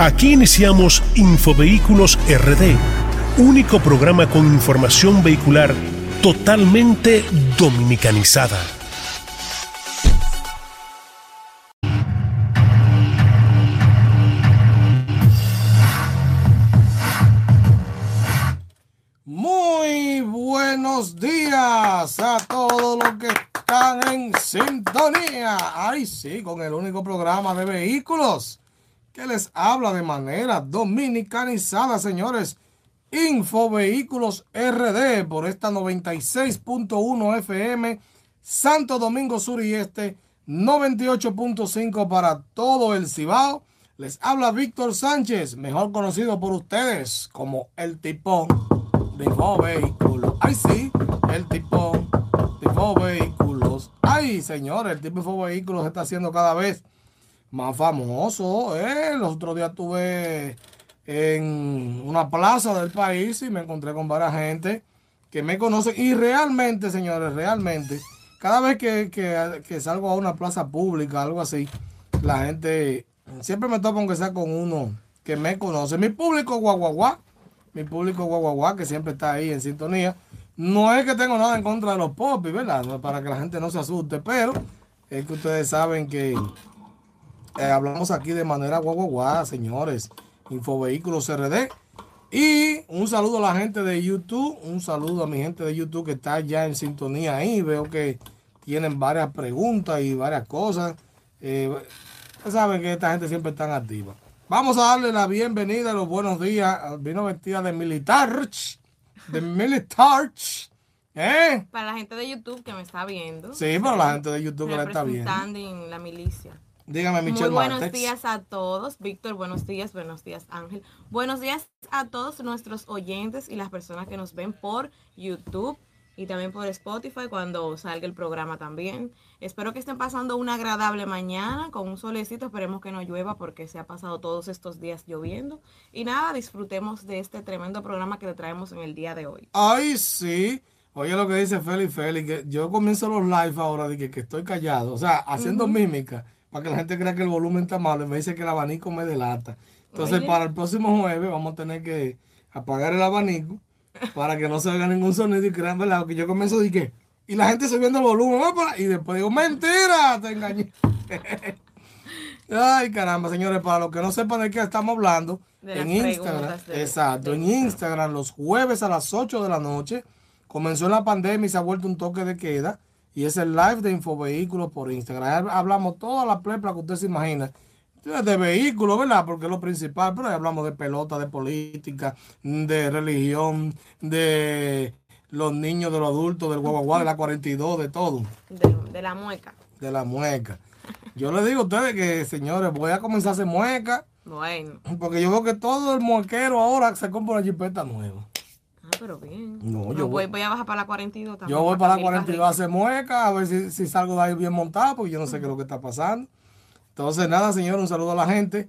Aquí iniciamos Infovehículos RD, único programa con información vehicular totalmente dominicanizada. Muy buenos días a todos los que están en sintonía. Ay, sí, con el único programa de vehículos que les habla de manera dominicanizada, señores. Info Vehículos RD por esta 96.1 FM, Santo Domingo Sur y Este, 98.5 para todo el Cibao. Les habla Víctor Sánchez, mejor conocido por ustedes como el tipón de Info Vehículos. Ay, sí, el tipón de Info Vehículos. Ay, señores, el tipo de Info Vehículos está haciendo cada vez más famoso. ¿eh? El otro día estuve en una plaza del país y me encontré con varias gente que me conocen. Y realmente, señores, realmente, cada vez que, que, salgo a una plaza pública, algo así, la gente siempre me topa aunque sea con uno que me conoce. Mi público guaguaguá, mi público guaguaguá que siempre está ahí en sintonía. No es que tengo nada en contra de los popis, ¿verdad? Para que la gente no se asuste, pero es que ustedes saben que eh, hablamos aquí de manera guagua señores. Infovehículos RD. Y un saludo a la gente de YouTube. Un saludo a mi gente de YouTube que está ya en sintonía ahí. Veo que tienen varias preguntas y varias cosas. Eh, saben que esta gente siempre está activa. Vamos a darle la bienvenida, los buenos días. Vino vestida de militar. De militar. ¿Eh? Para la gente de YouTube que me está viendo. Sí, para la gente de YouTube que la está viendo. en la milicia. Dígame, Michelle Muy buenos días a todos. Víctor, buenos días. Buenos días, Ángel. Buenos días a todos nuestros oyentes y las personas que nos ven por YouTube y también por Spotify cuando salga el programa también. Espero que estén pasando una agradable mañana con un solecito. Esperemos que no llueva porque se ha pasado todos estos días lloviendo. Y nada, disfrutemos de este tremendo programa que le traemos en el día de hoy. Ay, sí. Oye lo que dice Félix Félix, que yo comienzo los live ahora de que, estoy callado, o sea, haciendo mímica para que la gente crea que el volumen está malo y me dice que el abanico me delata. Entonces, para el próximo jueves vamos a tener que apagar el abanico para que no se oiga ningún sonido y crean, ¿verdad? Que yo comienzo decir que, y la gente subiendo el volumen, y después digo, mentira, te engañé. Ay, caramba, señores, para los que no sepan de qué estamos hablando, en Instagram, exacto, en Instagram, los jueves a las 8 de la noche, comenzó la pandemia y se ha vuelto un toque de queda y es el live de Infovehículos por Instagram. Hablamos toda la plepla que usted se imagina de vehículos, ¿verdad? Porque es lo principal, pero hablamos de pelota, de política, de religión, de los niños, de los adultos, del guaguaguá, de la 42, de todo. De, la mueca. De la mueca. Yo le digo a ustedes que, señores, voy a comenzar a hacer mueca. Bueno. Porque yo veo que todo el muequero ahora se compra una jipeta nueva. Pero bien. No, yo voy, voy, a bajar para la 42 también. Yo voy para, la 42 a hacer mueca, a ver si, si, salgo de ahí bien montado, porque yo no sé qué es lo que está pasando. Entonces, nada, señor, un saludo a la gente.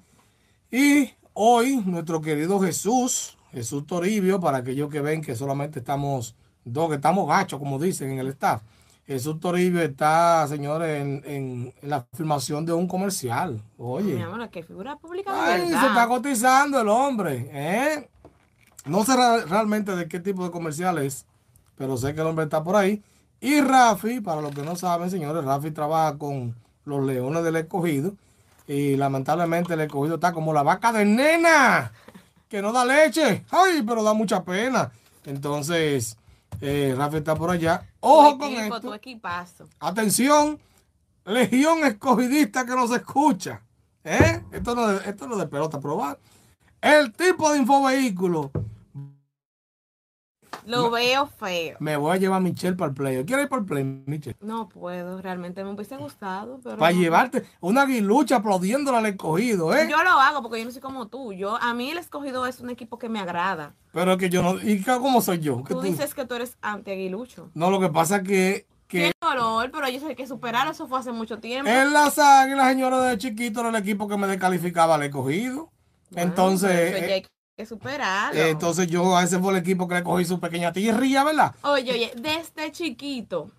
Y hoy, nuestro querido Jesús, Jesús Toribio, para aquellos que ven que solamente estamos dos, que estamos gachos, como dicen en el staff. Jesús Toribio está, señores, en, en, la filmación de un comercial. Oye. Mi amor, ¿qué figura pública Ay, se está cotizando el hombre, ¿eh? No sé realmente de qué tipo de comercial es, pero sé que el hombre está por ahí. Y Rafi, para los que no saben, señores, Rafi trabaja con los leones del escogido. Y lamentablemente el escogido está como la vaca de nena, que no da leche. Ay, pero da mucha pena. Entonces, eh, Rafi está por allá. Ojo con esto. Tu equipazo. Atención, legión escogidista que nos escucha. ¿Eh? Esto no, esto no es de pelota probar. El tipo de infovehículo. Lo veo feo. Me voy a llevar a Michelle para el play. ¿Quieres ir para el play, Michelle? No puedo, realmente me hubiese gustado. Pero para llevarte una aguilucha aplaudiéndola al escogido, ¿eh? Yo lo hago porque yo no soy como tú. Yo, a mí el escogido es un equipo que me agrada. Pero que yo no. ¿Y cómo soy yo? Tú, dices que tú eres anti-aguilucho. No, lo que pasa es que. Qué dolor, pero yo sé que superar eso fue hace mucho tiempo. En la la señora de chiquito, era el equipo que me descalificaba al escogido entonces. hay que superarlo. entonces yo a ese fue el equipo que le cogí su pequeña tirría, ¿verdad? Oye, oye, desde chiquito.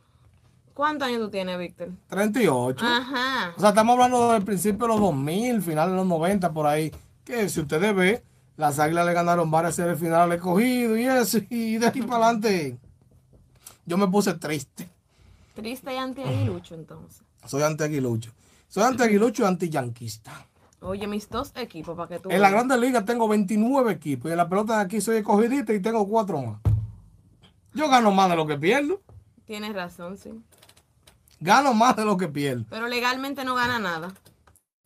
¿Cuántos años tú tienes, Víctor? 38. Ajá. O sea, estamos hablando del principio de los 2000, finales de los 90, por ahí. que si ustedes ven, las águilas le ganaron varias series finales cogido y eso, y de aquí para adelante yo me puse triste. Triste y anti-aguilucho entonces. Soy anti-aguilucho. Soy anti-aguilucho y anti-yanquista. Oye, mis dos equipos para que tú... En la Grande Liga tengo 29 equipos y en la pelota de aquí soy escogidista y tengo cuatro más. Yo gano más de lo que pierdo. Tienes razón, sí. Gano más de lo que pierdo. Pero legalmente no gana nada.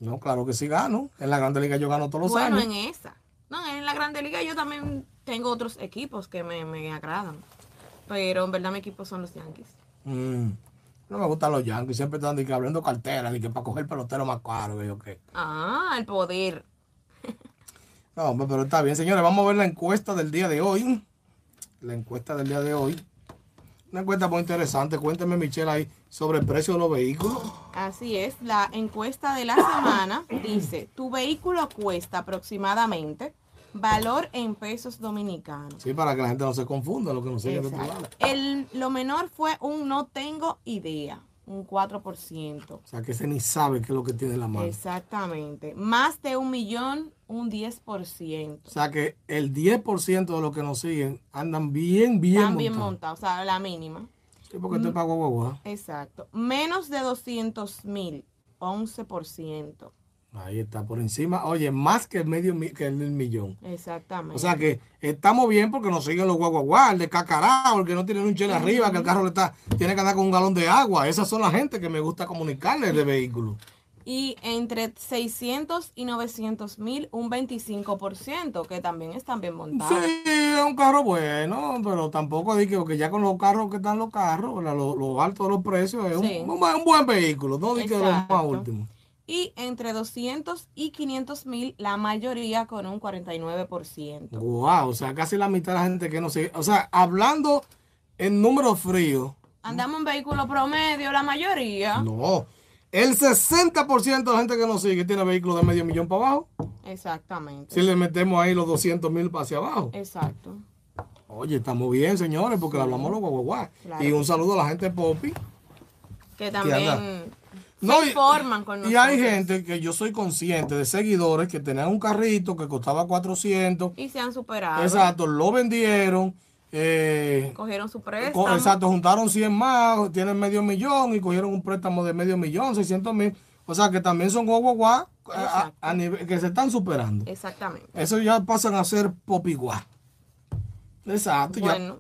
No, claro que sí gano. En la Grande Liga yo gano todos los años. Bueno, en esa. No, en la Grande Liga yo también tengo otros equipos que me, me agradan. Pero en verdad mi equipo son los Yankees. Mm. No me gustan los Yankees. Siempre están que abriendo carteras y que para coger pelotero más caro. Que yo qué. Ah, el poder. no, pero está bien, señores. Vamos a ver la encuesta del día de hoy. La encuesta del día de hoy. Una encuesta muy interesante. Cuénteme, Michelle, ahí sobre el precio de los vehículos. Así es. La encuesta de la semana dice, tu vehículo cuesta aproximadamente valor en pesos dominicanos. Sí, para que la gente no se confunda lo que nos sigue de El, Lo menor fue un no tengo idea, un 4%. O sea, que ese ni sabe qué es lo que tiene la mano. Exactamente. Más de un millón, un 10%. O sea, que el 10% de los que nos siguen andan bien, bien Están bien montados, o sea, la mínima. Sí, porque te pago guagua. Exacto. Menos de 200 mil, 11%. Ahí está, por encima, oye, más que el medio que el millón. Exactamente. O sea que estamos bien porque nos siguen los guaguaguas, el de cacarao, el que no tiene un chile arriba, que el carro le está, tiene que andar con un galón de agua. Esas son las gente que me gusta comunicarles de vehículo. Y entre 600 y 900 mil, un 25%, que también están bien montados. Sí, es un carro bueno, pero tampoco digo que ya con los carros que están los carros, lo, alto de los precios, es un, buen vehículo, no digo que es más último y entre 200 y 500 mil, la mayoría con un 49%. Wow, o sea, casi la mitad de la gente que no sigue. O sea, hablando en números fríos. Andamos en vehículo promedio, la mayoría. No, el 60% de la gente que nos sigue tiene vehículos de medio millón para abajo. Exactamente. Si le metemos ahí los 200 mil para hacia abajo. Exacto. Oye, estamos bien, señores, porque le hablamos los guau, Y un saludo a la gente de Poppy. Que también no, y, hay gente que yo soy consciente de seguidores que tenían un carrito que costaba 400. Y se han superado. Exacto, lo vendieron. Eh, cogieron su préstamo. Exacto, juntaron 100 más, tienen medio millón y cogieron un préstamo de medio millón, 600 mil. O sea que también son a, a, nivel que se están superando. Exactamente. Eso ya pasan a ser popiguá. Exacto. Bueno,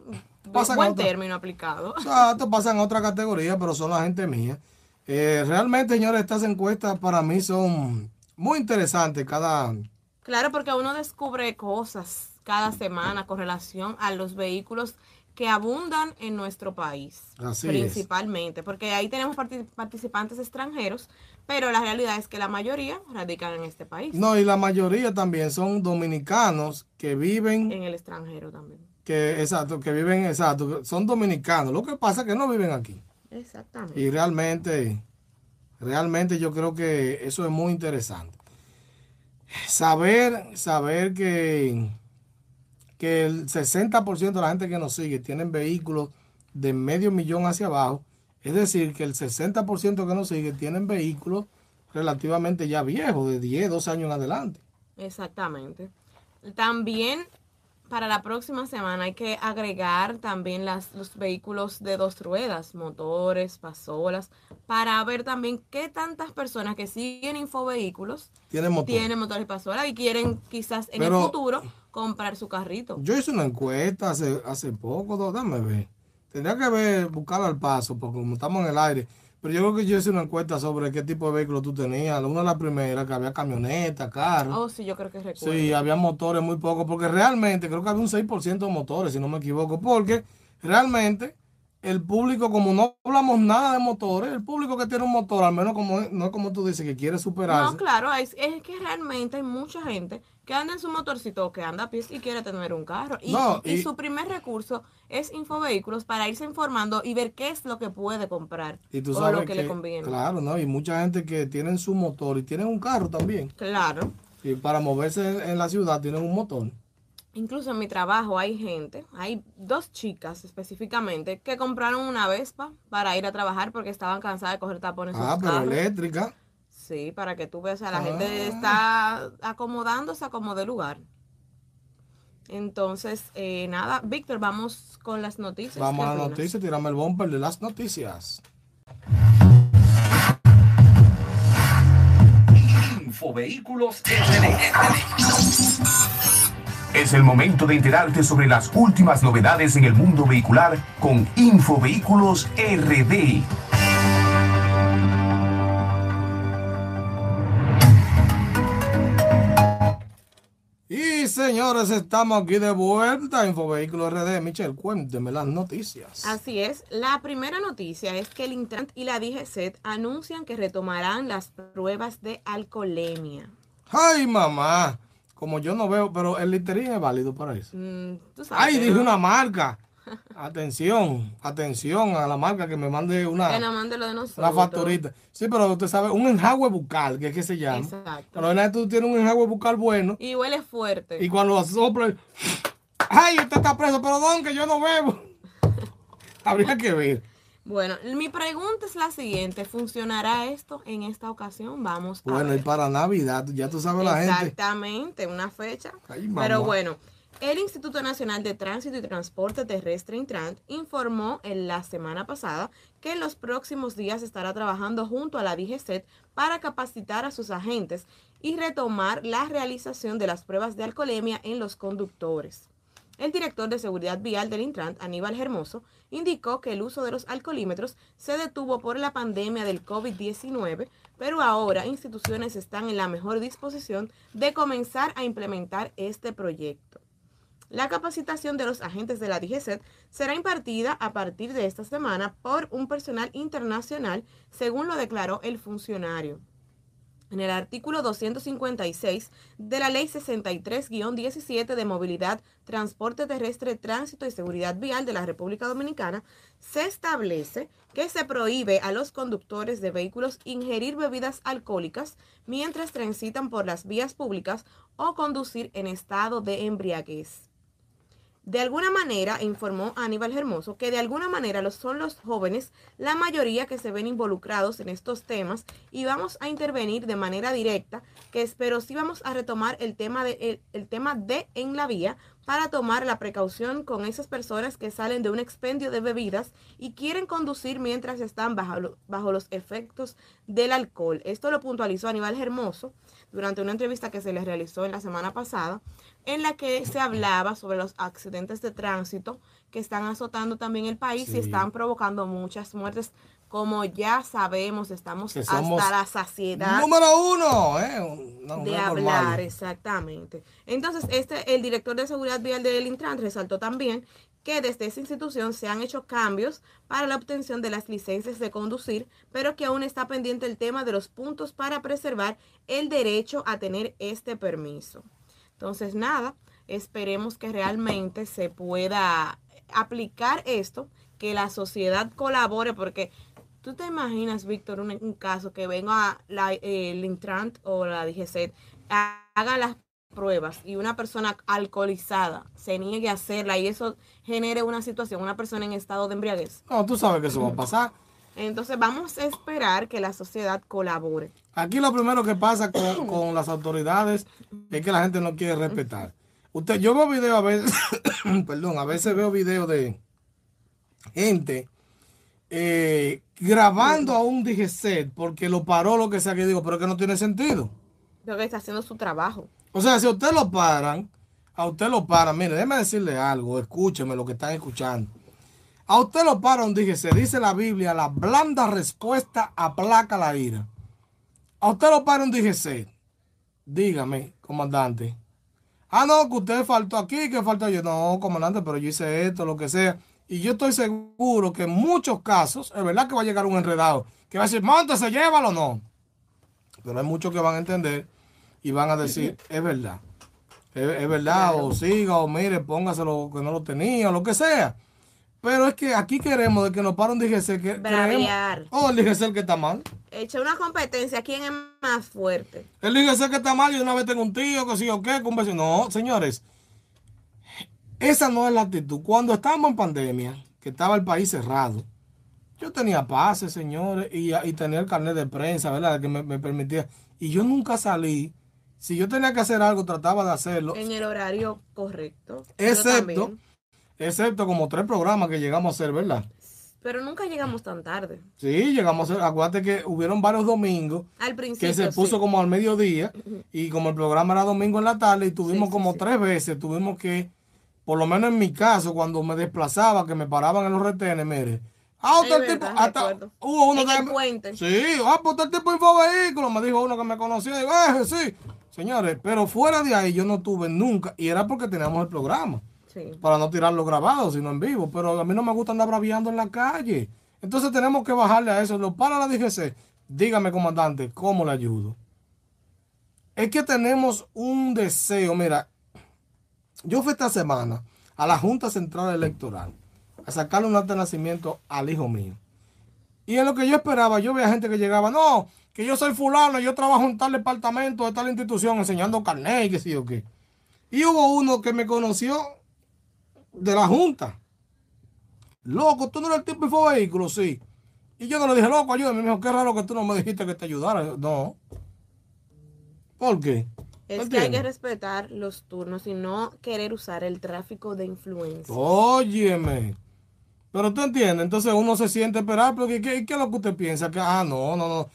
ya buen término aplicado. Exacto, pasan a otra categoría, pero son la gente mía. Eh, realmente, señores, estas encuestas para mí son muy interesantes cada... Claro, porque uno descubre cosas cada semana con relación a los vehículos que abundan en nuestro país. Así principalmente, porque ahí tenemos participantes extranjeros, pero la realidad es que la mayoría radican en este país. No, y la mayoría también son dominicanos que viven... En el extranjero también. Que, exacto, que viven, exacto, son dominicanos. Lo que pasa es que no viven aquí. Exactamente. Y realmente, realmente yo creo que eso es muy interesante. Saber, saber que, que el 60% de la gente que nos sigue tienen vehículos de medio millón hacia abajo. Es decir, que el 60% que nos sigue tienen vehículos relativamente ya viejos, de 10, 12 años en adelante. Exactamente. También para la próxima semana hay que agregar también las, los vehículos de dos ruedas, motores, pasolas, para ver también qué tantas personas que siguen infovehículos tienen, tienen motores y pasolas y quieren quizás en el futuro comprar su carrito. Yo hice una encuesta hace, hace poco, dame ver. Tendría que ver, buscarlo al paso, porque como estamos en el aire pero yo creo que yo hice una encuesta sobre qué tipo de vehículo tú tenías. Una de las primeras, que había camionetas, carros. Oh, sí, yo creo que recuerdo. Sí, había motores muy pocos, porque realmente creo que había un 6% de motores, si no me equivoco, porque realmente el público, como no hablamos nada de motores, el público que tiene un motor, al menos como no es como tú dices, que quiere superarse. No, claro, es, es que realmente hay mucha gente que anda en su motorcito, que anda a pies y quiere tener un carro. Y, y, su primer recurso es infovehículos para irse informando y ver qué es lo que puede comprar y tú sabes o lo que, le conviene. Claro, ¿no? Y mucha gente que tienen su motor y tienen un carro también. Claro. Y para moverse en la ciudad tienen un motor. Incluso en mi trabajo hay gente, hay dos chicas específicamente que compraron una Vespa para ir a trabajar porque estaban cansadas de coger tapones. Ah, pero eléctrica. Sí, para que tú veas, a la gente ah. está acomodándose a como de lugar. Entonces, eh, nada, Víctor, vamos con las noticias. Vamos a las noticias, tirame el bumper de las noticias. Infovehículos Es el momento de enterarte sobre las últimas novedades en el mundo vehicular con Infovehículos RD. Señores, estamos aquí de vuelta. Infovehículo RD. Michelle, cuénteme las noticias. Así es. La primera noticia es que el Intrant y la DGCET anuncian que retomarán las pruebas de alcoholemia. ¡Ay, mamá! Como yo no veo, pero el literín es válido para eso. Mm, ¡Ay, dije una marca! Atención, atención a la marca que me mande una, que mande lo de nosotros. una factorita. Sí, pero usted sabe, un enjagüe bucal, que es que se llama. Exacto. Pero tú tienes un enjagüe bucal bueno. Y huele fuerte. Y cuando lo sopla, ¡ay, usted está preso! Pero don, que yo no bebo. Habría que ver. Bueno, mi pregunta es la siguiente, ¿funcionará esto en esta ocasión? Vamos a Bueno, y para Navidad, ya tú sabes la gente. Exactamente, una fecha. Pero bueno, el Instituto Nacional de Tránsito y Transporte Terrestre, Intrant, informó en la semana pasada que en los próximos días estará trabajando junto a la DGCET para capacitar a sus agentes y retomar la realización de las pruebas de alcoholemia en los conductores. El director de Seguridad Vial del Intrant, Aníbal Hermoso, indicó que el uso de los alcoholímetros se detuvo por la pandemia del COVID-19, pero ahora instituciones están en la mejor disposición de comenzar a implementar este proyecto. La capacitación de los agentes de la DGCET será impartida a partir de esta semana por un personal internacional, según lo declaró el funcionario. En el artículo 256 de la Ley 63-17 de Movilidad, Transporte Terrestre, Tránsito y Seguridad Vial de la República Dominicana, se establece que se prohíbe a los conductores de vehículos ingerir bebidas alcohólicas mientras transitan por las vías públicas o conducir en estado de embriaguez. De alguna manera, informó Aníbal Hermoso, que de alguna manera los, son los jóvenes la mayoría que se ven involucrados en estos temas y vamos a intervenir de manera directa, que pero sí vamos a retomar el tema de, el, tema de en la vía para tomar la precaución con esas personas que salen de un expendio de bebidas y quieren conducir mientras están bajo, bajo los efectos del alcohol. Esto lo puntualizó Aníbal Hermoso durante una entrevista que se le realizó en la semana pasada en la que se hablaba sobre los accidentes de tránsito que están azotando también el país y están provocando muchas muertes. Como ya sabemos, estamos hasta la saciedad. Número uno, ¿eh? de hablar, exactamente. Entonces, este, el director de seguridad vial del Intran resaltó también que desde esa institución se han hecho cambios para la obtención de las licencias de conducir, pero que aún está pendiente el tema de los puntos para preservar el derecho a tener este permiso. Entonces, nada, esperemos que realmente se pueda aplicar esto, que la sociedad colabore, porque tú te imaginas, Víctor, un, caso que venga la, el Intrant o la DGC, haga las pruebas y una persona alcoholizada se niegue a hacerla y eso genere una situación, una persona en estado de embriaguez. No, tú sabes que eso va a pasar. Entonces vamos a esperar que la sociedad colabore. Aquí lo primero que pasa con, las autoridades es que la gente no quiere respetar. Usted, yo veo videos a veces, perdón, a veces veo videos de gente eh, grabando a un DGC porque lo paró lo que sea que digo, pero que no tiene sentido. Pero que está haciendo su trabajo. O sea, si a usted lo paran, a usted lo paran, mire, déjeme decirle algo, escúcheme lo que están escuchando. A usted lo paran, dígese, dice la Biblia, la blanda respuesta aplaca la ira. A usted lo paran, dígese, dígame, comandante. Ah, no, que usted faltó aquí, que faltó yo. No, comandante, pero yo hice esto, lo que sea. Y yo estoy seguro que en muchos casos, es verdad que va a llegar un enredado, que va a decir, se llévalo no. Pero hay muchos que van a entender y van a decir, es verdad. Es, verdad, o siga, o mire, póngaselo que no lo tenía, o lo que sea. Pero es que aquí queremos de que nos pare un DGC que Braviar. Oh, el DGC que está mal. Echa una competencia, ¿quién es más fuerte? El DGC que está mal y una vez tengo un tío que sí o qué, con No, señores. Esa no es la actitud. Cuando estábamos en pandemia, que estaba el país cerrado, Yo tenía pases, señores, y, y tenía el carnet de prensa, ¿verdad? Que me, me permitía. Y yo nunca salí. Si yo tenía que hacer algo, trataba de hacerlo. En el horario correcto. Excepto, excepto como tres programas que llegamos a hacer, ¿verdad? Pero nunca llegamos tan tarde. Sí, llegamos a hacer. Acuérdate que hubieron varios domingos Al principio. que se puso sí. como al mediodía y como el programa era domingo en la tarde y tuvimos Sí, como sí. tres veces, tuvimos que, por lo menos en mi caso, cuando me desplazaba, que me paraban en los retenes, mire. Ah, Es el tipo, verdad, hasta hubo uno En que el me- puente. Sí, ah, pues el tipo infovehículo, me dijo uno que me conoció, digo, eh, sí. Señores, pero fuera de ahí yo no tuve nunca, y era porque teníamos el programa Sí. para no tirarlo grabado, sino en vivo. Pero a mí no me gusta andar braviando en la calle. Entonces tenemos que bajarle a eso. Lo para la DGC. Dígame, comandante, ¿cómo le ayudo? Es que tenemos un deseo. Mira, yo fui esta semana a la Junta Central Electoral a sacarle un de nacimiento al hijo mío. Y en lo que yo esperaba, yo veía gente que llegaba, no, que yo soy fulano, yo trabajo en tal departamento de tal institución enseñando carnet y qué sé yo qué. Y hubo uno que me conoció de la Junta. Loco, tú no eres el tipo de vehículo, sí. Y yo no le dije, loco, ayúdame. Me dijo, qué raro que tú no me dijiste que te ayudara. No. ¿Por qué? Es que hay que respetar los turnos y no querer usar el tráfico de influencia. Óyeme. Pero tú entiendes, entonces uno se siente esperar, pero ¿qué, qué, qué es lo que usted piensa? Que, ah, no, no, no.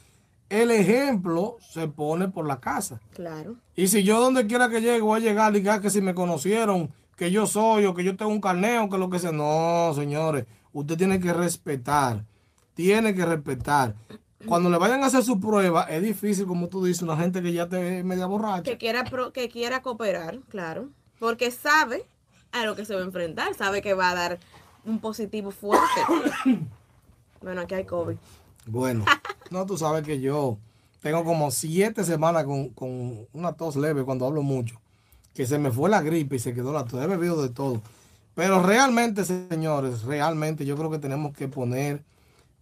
El ejemplo se pone por la casa. Claro. Y si yo donde quiera que llegue voy a llegar y que, que si me conocieron, que yo soy o que yo tengo un carneo, que lo que sea. No, señores, usted tiene que respetar. Tiene que respetar. Cuando le vayan a hacer su prueba, es difícil, como tú dices, una gente que ya te media borracha. Que quiera, pro- que quiera cooperar, claro. Porque sabe a lo que se va a enfrentar. Sabe que va a dar un positivo fuerte. bueno, aquí hay COVID. Bueno, no, tú sabes que yo tengo como siete semanas con, con una tos leve cuando hablo mucho. Que se me fue la gripe y se quedó la tos. He bebido de todo. Pero realmente, señores, realmente yo creo que tenemos que poner,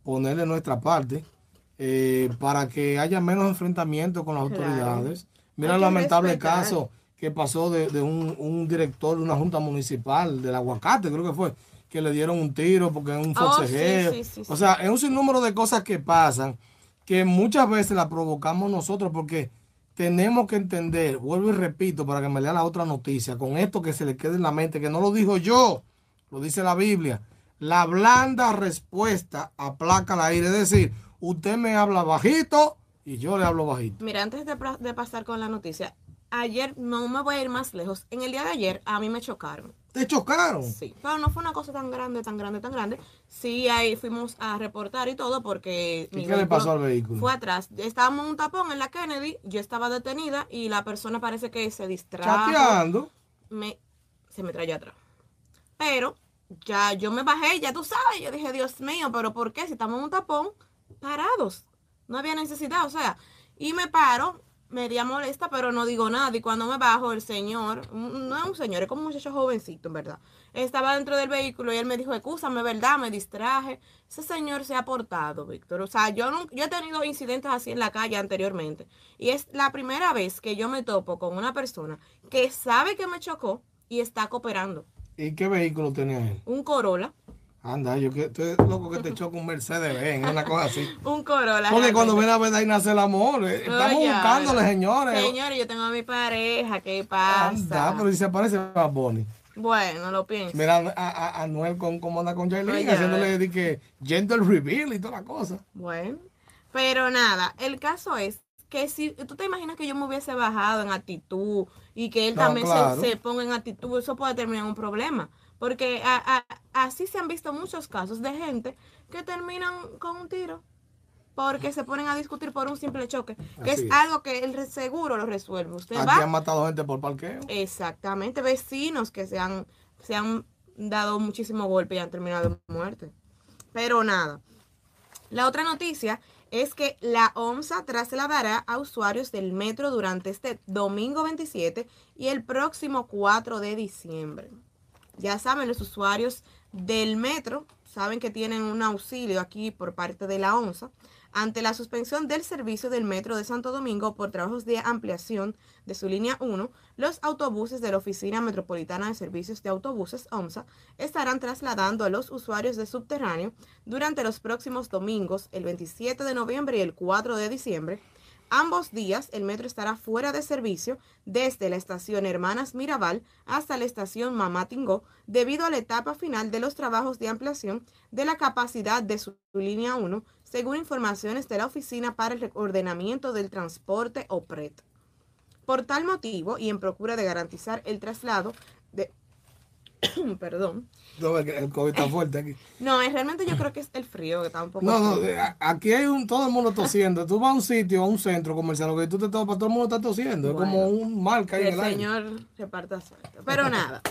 ponerle nuestra parte eh, para que haya menos enfrentamientos con las Claro. autoridades. Mira el lamentable respetar. caso que pasó de, de un, un director de una junta municipal del aguacate, creo que fue, que le dieron un tiro porque es un Oh, sí, forcejeo. sí, sí, o sea, es un sinnúmero de cosas que pasan que muchas veces las provocamos nosotros porque tenemos que entender, vuelvo y repito para que me lea la otra noticia, con esto que se le quede en la mente, que no lo dijo yo, lo dice la Biblia. La blanda respuesta aplaca el aire, es decir, usted me habla bajito y yo le hablo bajito. Mira, antes de, de pasar con la noticia, ayer no me voy a ir más lejos. En el día de ayer a mí me chocaron. ¿Te chocaron? Sí, pero no fue una cosa tan grande, tan grande, tan grande. Sí, ahí fuimos a reportar y todo porque... ¿Y mi qué le pasó al vehículo? Fue atrás. Estábamos en un tapón en la Kennedy, yo estaba detenida y la persona parece que se distrajo. Chateando. Me, se me trayó atrás. Pero ya yo me bajé, ya tú sabes, yo dije, Dios mío, pero ¿por qué? Si estamos en un tapón, parados. No había necesidad, o sea, y me paro, media molesta, pero no digo nada. Y cuando me bajo, el señor, no es un señor, es como un muchacho jovencito, en verdad. Estaba dentro del vehículo y él me dijo, escúchame, ¿verdad? Me distraje. Ese señor se ha portado, Víctor. O sea, yo, no, yo he tenido incidentes así en la calle anteriormente. Y es la primera vez que yo me topo con una persona que sabe que me chocó y está cooperando. ¿Y qué vehículo tenía él? Un Corolla. Anda, yo que estoy loco que te choque un Mercedes Benz, una cosa así. Un Corolla. Porque cuando viene a ver ahí nace el amor. eh, Estamos Oye, buscándole, señores. Señores, yo tengo a mi pareja, ¿qué pasa? Anda, pero si se aparece Bad Bunny. Bueno, lo pienso. Mira a, a, a Noel con cómo anda con Jailin, haciéndole de que gender reveal y toda la cosa. Bueno, pero nada, el caso es que si tú te imaginas que yo me hubiese bajado en actitud y que él No, también se- se, ponga en actitud, eso puede terminar en un problema. Porque a- a- así se han visto muchos casos de gente que terminan con un tiro porque se ponen a discutir por un simple choque, que es, es. algo que el seguro lo resuelve. Usted Aquí va han matado gente por parqueo. Exactamente, vecinos que se han, se han dado muchísimo golpe y han terminado en muerte. Pero nada. La otra noticia es que la OMSA trasladará a usuarios del metro durante este domingo 27 y el próximo 4 de diciembre. Ya saben, los usuarios del metro saben que tienen un auxilio aquí por parte de la OMSA. ante la suspensión del servicio del Metro de Santo Domingo por trabajos de ampliación de su línea 1, los autobuses de la Oficina Metropolitana de Servicios de Autobuses, OMSA, estarán trasladando a los usuarios de subterráneo durante los próximos domingos, el 27 de noviembre y el 4 de diciembre, Ambos días el metro estará fuera de servicio desde la estación Hermanas Mirabal hasta la estación Mamatingó debido a la etapa final de los trabajos de ampliación de la capacidad de su línea 1, según informaciones de la Oficina para el Ordenamiento del Transporte OPRET. Por tal motivo y en procura de garantizar el traslado de Perdón. No, el COVID está fuerte aquí. No, realmente yo creo que es el frío que está un poco. No, no, aquí hay un, todo el mundo tosiendo. Tú vas a un sitio, a un centro comercial, que tú te topas, todo el mundo está tosiendo. es como un mal que hay en el señor reparta suerte. Pero nada,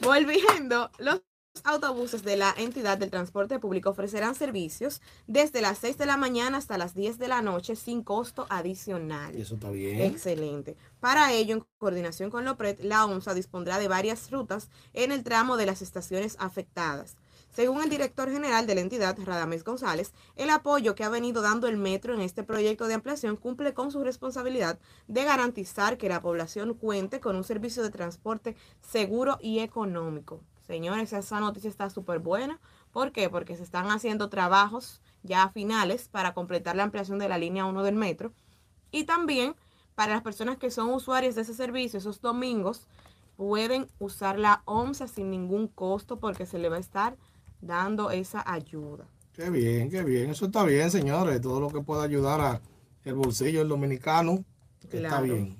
volviendo, los autobuses de la entidad del transporte público ofrecerán servicios desde las 6 de la mañana hasta las 10 de la noche sin costo adicional. Eso está bien. Excelente. Para ello, en coordinación con LOPRED, la OMSA dispondrá de varias rutas en el tramo de las estaciones afectadas. Según el director general de la entidad, Radames González, el apoyo que ha venido dando el metro en este proyecto de ampliación cumple con su responsabilidad de garantizar que la población cuente con un servicio de transporte seguro y económico. Señores, esa noticia está súper buena. ¿Por qué? Porque se están haciendo trabajos ya finales para completar la ampliación de la línea 1 del metro. Y también para las personas que son usuarios de ese servicio, esos domingos, pueden usar la OMSA sin ningún costo porque se le va a estar dando esa ayuda. Qué bien, qué bien. Eso está bien, señores. Todo lo que pueda ayudar a el bolsillo del dominicano está bien.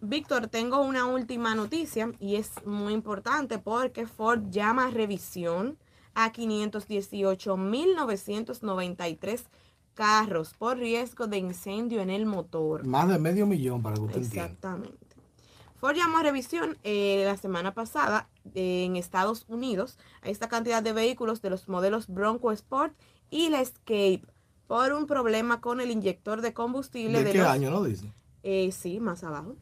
Víctor, tengo una última noticia y es muy importante porque Ford llama a revisión a 518.993 carros por riesgo de incendio en el motor. Más de medio millón para que usted Exactamente. Ford llamó a revisión eh, la semana pasada en Estados Unidos a esta cantidad de vehículos de los modelos Bronco Sport y la Escape por un problema con el inyector de combustible. ¿De, qué año no dice? Eh, sí, más abajo.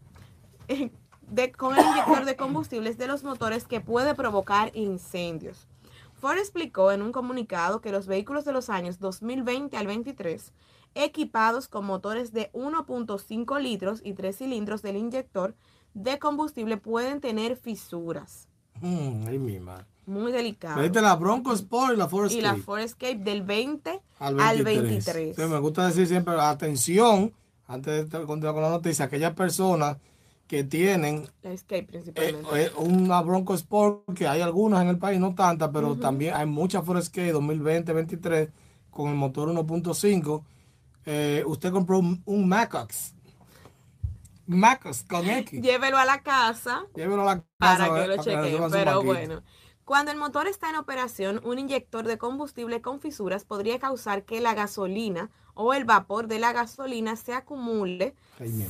de, con el inyector de combustibles de los motores que puede provocar incendios. Ford explicó en un comunicado que los vehículos de los años 2020 al 23, equipados con motores de 1.5 litros y 3 cilindros del inyector de combustible, pueden tener fisuras. Mm, ay, Muy delicado. la Bronco Sport y la Ford Escape. Y la Ford Escape del 20 al 23. me gusta decir siempre, atención, antes de continuar con la noticia, aquellas personas que tienen Escape principalmente. Eh, eh, una Bronco Sport, que hay algunas en el país, no tantas, pero también hay muchas Ford Escape 2020-23 con el motor 1.5. Eh, usted compró un, un Macox. Macox con X. Llévelo a la casa. Llévelo a la casa. Para que lo chequeen, pero bueno. Cuando el motor está en operación, un inyector de combustible con fisuras podría causar que la gasolina o el vapor de la gasolina se acumule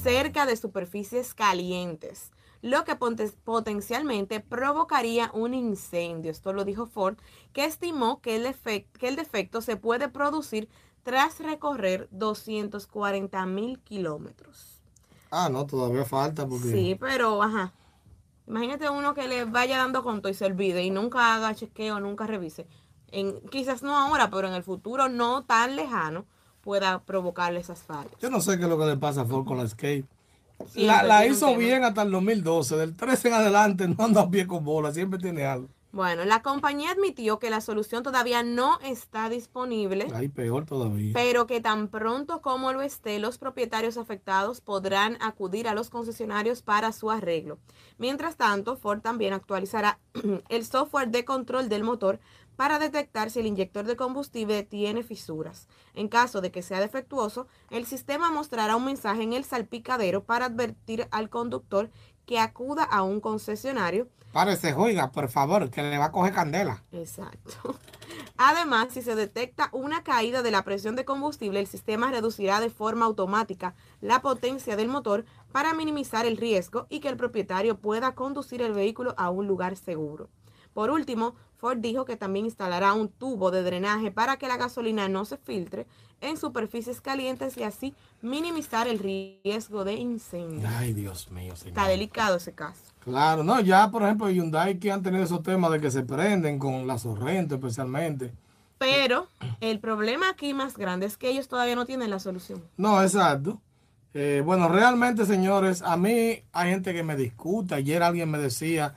cerca de superficies calientes, lo que potencialmente provocaría un incendio. Esto lo dijo Ford, que estimó que el, que el defecto se puede producir tras recorrer 240 mil kilómetros. Ah, no, todavía falta. Porque... Sí, pero, ajá. Imagínate uno que le vaya dando conto y se olvide y nunca haga chequeo, nunca revise. En, quizás no ahora, pero en el futuro no tan lejano pueda provocarle esas fallas. Yo no sé qué es lo que le pasa a Ford con la Escape. la, hizo bien hasta el 2012. Del 13 en adelante no anda bien con bola, siempre tiene algo. Bueno, la compañía admitió que la solución todavía no está disponible. Hay peor todavía. Pero que tan pronto como lo esté, los propietarios afectados podrán acudir a los concesionarios para su arreglo. Mientras tanto, Ford también actualizará el software de control del motor para detectar si el inyector de combustible tiene fisuras. En caso de que sea defectuoso, el sistema mostrará un mensaje en el salpicadero para advertir al conductor que acuda a un concesionario Párese, oiga, por favor, que le va a coger candela. Exacto. Además, si se detecta una caída de la presión de combustible, el sistema reducirá de forma automática la potencia del motor para minimizar el riesgo y que el propietario pueda conducir el vehículo a un lugar seguro. Por último, Ford dijo que también instalará un tubo de drenaje para que la gasolina no se filtre en superficies calientes y así minimizar el riesgo de incendio. Ay, Dios mío, señor. Está delicado ese caso. Claro, no, ya por ejemplo Hyundai que han tenido esos temas de que se prenden con la sorrento especialmente. Pero el problema aquí más grande es que ellos todavía no tienen la solución. No, exacto. Eh, bueno, realmente, señores, a mí hay gente que me discuta. Ayer alguien me decía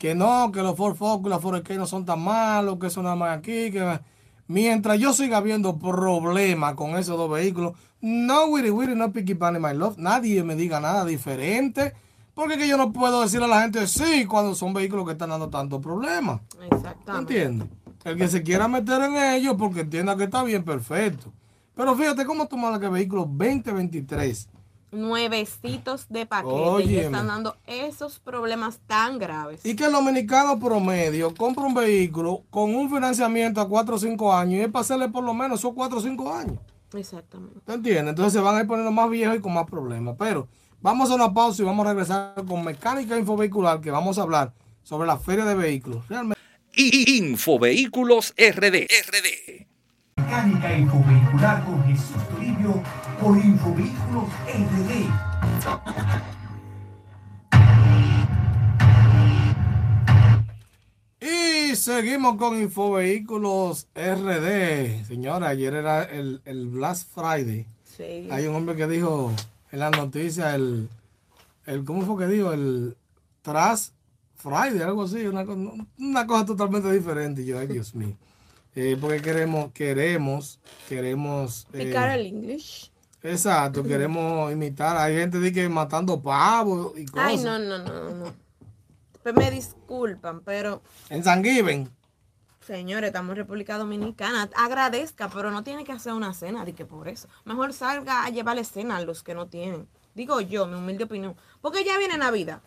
que no, que los Ford Focus y los Ford Escape no son tan malos, que eso nada más aquí, que mientras yo siga viendo problemas con esos dos vehículos, no, Wiri Wiri, no Picky Bunny My Love, nadie me diga nada diferente, porque que yo no puedo decirle a la gente sí cuando son vehículos que están dando tantos problemas. Exactamente. ¿Entiendes? El que se quiera meter en ellos porque entienda que está bien, perfecto. Pero fíjate cómo tomar que vehículos 2023 nuevecitos de paquete y están dando esos problemas tan graves. Y que el dominicano promedio compra un vehículo con un financiamiento a 4 o 5 años y es para hacerle por lo menos esos 4 o 5 años. Exactamente. ¿Te entiendes? Entonces se van a ir poniendo más viejos y con más problemas. Pero vamos a una pausa y vamos a regresar con mecánica infovehicular que vamos a hablar sobre la feria de vehículos. Realmente. Infovehículos RD. RD. Mecánica infovehicular con Jesús Toribio por Infovehículos RD. Y seguimos con Infovehículos RD. Señora, ayer era el, el Black Friday. Sí. Hay un hombre que dijo en la noticia el, el ¿cómo fue que dijo? El Trash Friday, algo así, una, una cosa totalmente diferente. Y yo, ay Dios mío. Eh, porque queremos, queremos, queremos. Eh, el English. Exacto, queremos imitar. Hay gente que matando pavos y cosas. Ay, no, no, no, no. Pues me disculpan, pero. En San Given. Señores, estamos en República Dominicana. Agradezca, pero no tiene que hacer una cena, de que por eso. Mejor salga a llevarle cena a los que no tienen. Digo yo, mi humilde opinión. Porque ya viene Navidad.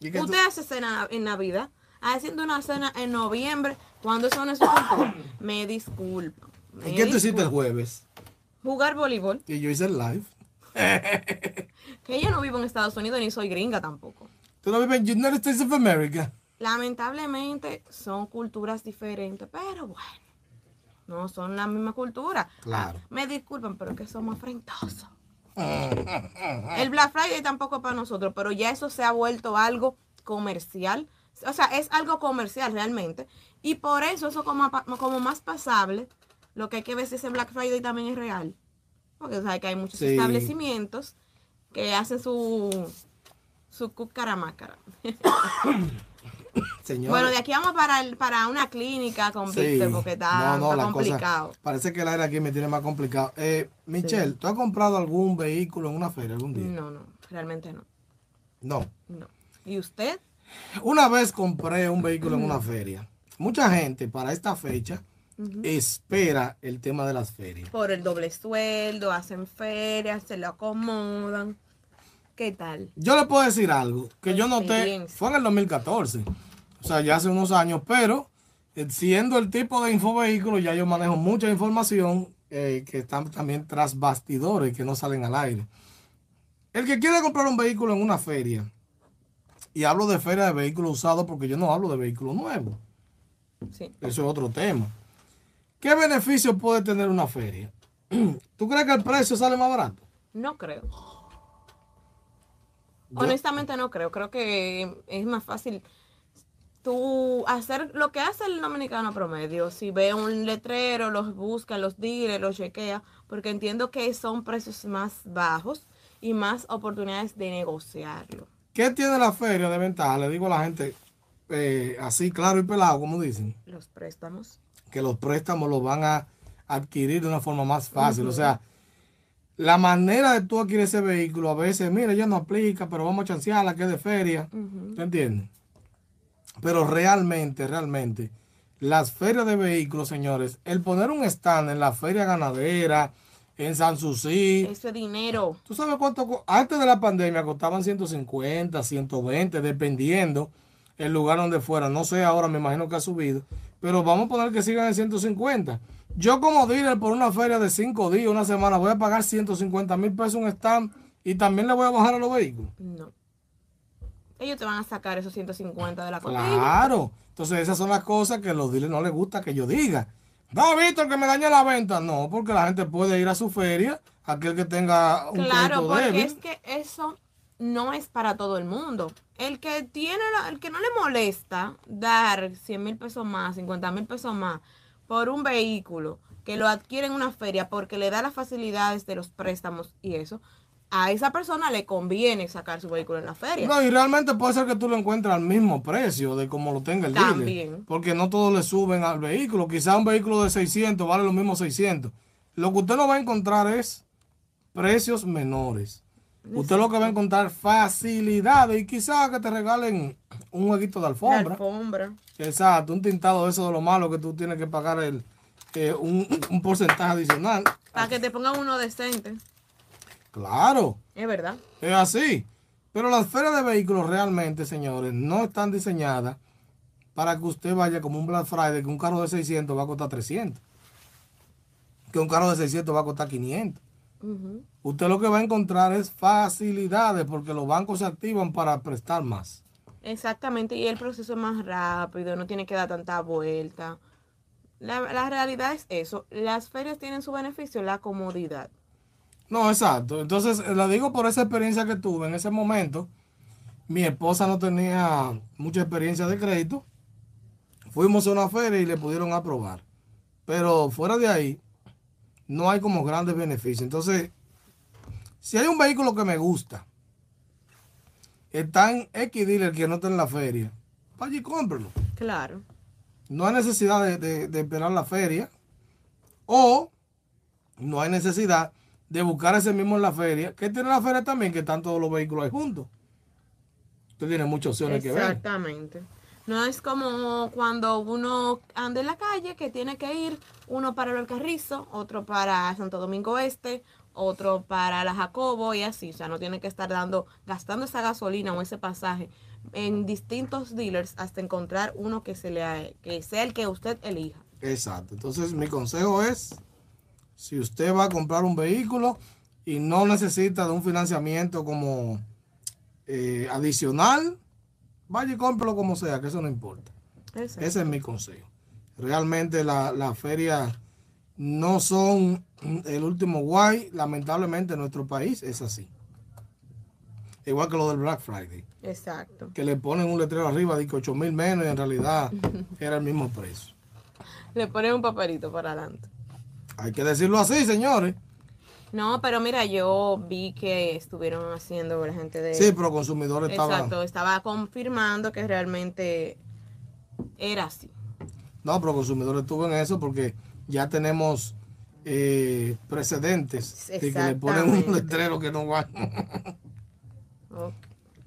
Usted hace cena en Navidad, haciendo una cena en noviembre, cuando son esos Me disculpo. ¿Y qué tú hiciste el jueves? Jugar voleibol. Y yo hice el live. que yo no vivo en Estados Unidos ni soy gringa tampoco. ¿Tú no vives en United States of America? Lamentablemente son culturas diferentes, pero bueno, no son la misma cultura. Claro. me disculpan, pero que somos afrentosos. El Black Friday tampoco es para nosotros, pero ya eso se ha vuelto algo comercial. O sea, es algo comercial realmente. Y por eso eso como, como más pasable, lo que hay que ver si ese Black Friday también es real. Porque sabes que hay muchos establecimientos que hacen su, su cucaramácara. Bueno, de aquí vamos para, para una clínica con Víctor porque está, complicado. parece que el aire aquí me tiene más complicado. Eh, Michelle, ¿tú has comprado algún vehículo en una feria algún día? No, no, realmente no. No. No. ¿Y usted? Una vez compré un vehículo en una feria. Mucha gente para esta fecha espera el tema de las ferias. Por el doble sueldo, hacen ferias, se lo acomodan. ¿Qué tal? Yo le puedo decir algo que yo noté, fue en el 2014, o sea, ya hace unos años, pero eh, siendo el tipo de infovehículo, ya yo manejo mucha información eh, que están también tras bastidores que no salen al aire. El que quiere comprar un vehículo en una feria, y hablo de feria de vehículos usados porque yo no hablo de vehículos nuevos. Sí. Eso es otro tema. ¿Qué beneficio puede tener una feria? ¿Tú crees que el precio sale más barato? No creo. Honestamente no creo. Creo que es más fácil tú hacer lo que hace el dominicano promedio. Si ve un letrero, los busca, los dire, los chequea, porque entiendo que son precios más bajos y más oportunidades de negociarlo. ¿Qué tiene la feria de ventaja? Le digo a la gente eh, así claro y pelado, como dicen. Los préstamos. Que los préstamos los van a adquirir de una forma más fácil. O sea, la manera de tú adquirir ese vehículo, a veces, mira, ya no aplica, pero vamos a chancearla, que es de feria. ¿Te entiendes? Pero realmente, realmente, las ferias de vehículos, señores, el poner un stand en la feria ganadera, en San Susi. Eso es dinero. ¿Tú sabes cuánto? Antes de la pandemia costaban 150, 120, dependiendo el lugar donde fuera. No sé, ahora me imagino que ha subido. Pero vamos a poner que sigan en 150. Yo como dealer por una feria de 5 días, una semana, voy a pagar 150 mil pesos un stand y también le voy a bajar a los vehículos. No. Ellos te van a sacar esos 150 de la cotilla. Claro. Entonces esas son las cosas que a los dealers no les gusta que yo diga. No, Víctor, que me dañe la venta. No, porque la gente puede ir a su feria, aquel que tenga un Claro, porque es que eso no es para todo el mundo. El que tiene, el que no le molesta dar 100 mil pesos más, 50 mil pesos más por un vehículo que lo adquiere en una feria porque le da las facilidades de los préstamos y eso, a esa persona le conviene sacar su vehículo en la feria. No, y realmente puede ser que tú lo encuentres al mismo precio de como lo tenga el dealer. También. Porque no todos le suben al vehículo. Quizá un vehículo de 600 vale lo mismo 600. Lo que usted no va a encontrar es precios menores. Usted lo que va a encontrar facilidades y quizás que te regalen un jueguito de La alfombra. alfombra. Exacto, un tintado de eso de lo malo que tú tienes que pagar el, eh, un, un porcentaje adicional. Para que te pongan uno decente. Claro, Es verdad. es así. Pero las ferias de vehículos realmente, señores, no están diseñadas para que usted vaya como un Black Friday, que un carro de 600 va a costar 300. Que un carro de 600 va a costar 500. Usted lo que va a encontrar es facilidades porque los bancos se activan para prestar más. Exactamente, y el proceso es más rápido, no tiene que dar tanta vuelta. La, la realidad es eso, las ferias tienen su beneficio, la comodidad. No, exacto. Entonces, eh, la digo por esa experiencia que tuve en ese momento. Mi esposa no tenía mucha experiencia de crédito. Fuimos a una feria y le pudieron aprobar. Pero fuera de ahí, no hay como grandes beneficios. Entonces, si hay un vehículo que me gusta, está en X dealer que no está en la feria, vaya y cómprelo. Claro. No hay necesidad de, de- de esperar la feria. O no hay necesidad de buscar ese mismo en la feria. Que tiene la feria también? Que están todos los vehículos ahí juntos. Usted tiene muchas opciones que ver. Exactamente. No es como cuando uno anda en la calle que tiene que ir uno para el Carrizo, otro para Santo Domingo Este, otro para la Jacobo y así. O sea, no tiene que estar dando, gastando esa gasolina o ese pasaje en distintos dealers hasta encontrar uno que se le que sea el que usted elija. Exacto. Entonces, mi consejo es, si usted va a comprar un vehículo y no necesita de un financiamiento como eh, adicional, vaya y cómprelo como sea, que eso no importa. Exacto. Ese es mi consejo. Realmente la- las ferias no son el último guay. Lamentablemente en nuestro país es así. Igual que lo del Black Friday. Exacto. Que le ponen un letrero arriba de que 8 mil menos y en realidad era el mismo precio. Le ponen un papelito para adelante. Hay que decirlo así, señores. No, pero mira, yo vi que estuvieron haciendo la gente de... Sí, pero consumidores estaban... Exacto, estaba confirmando que realmente era así. No, pero consumidores estuvo en eso porque ya tenemos eh, precedentes de que le ponen un letrero que no va.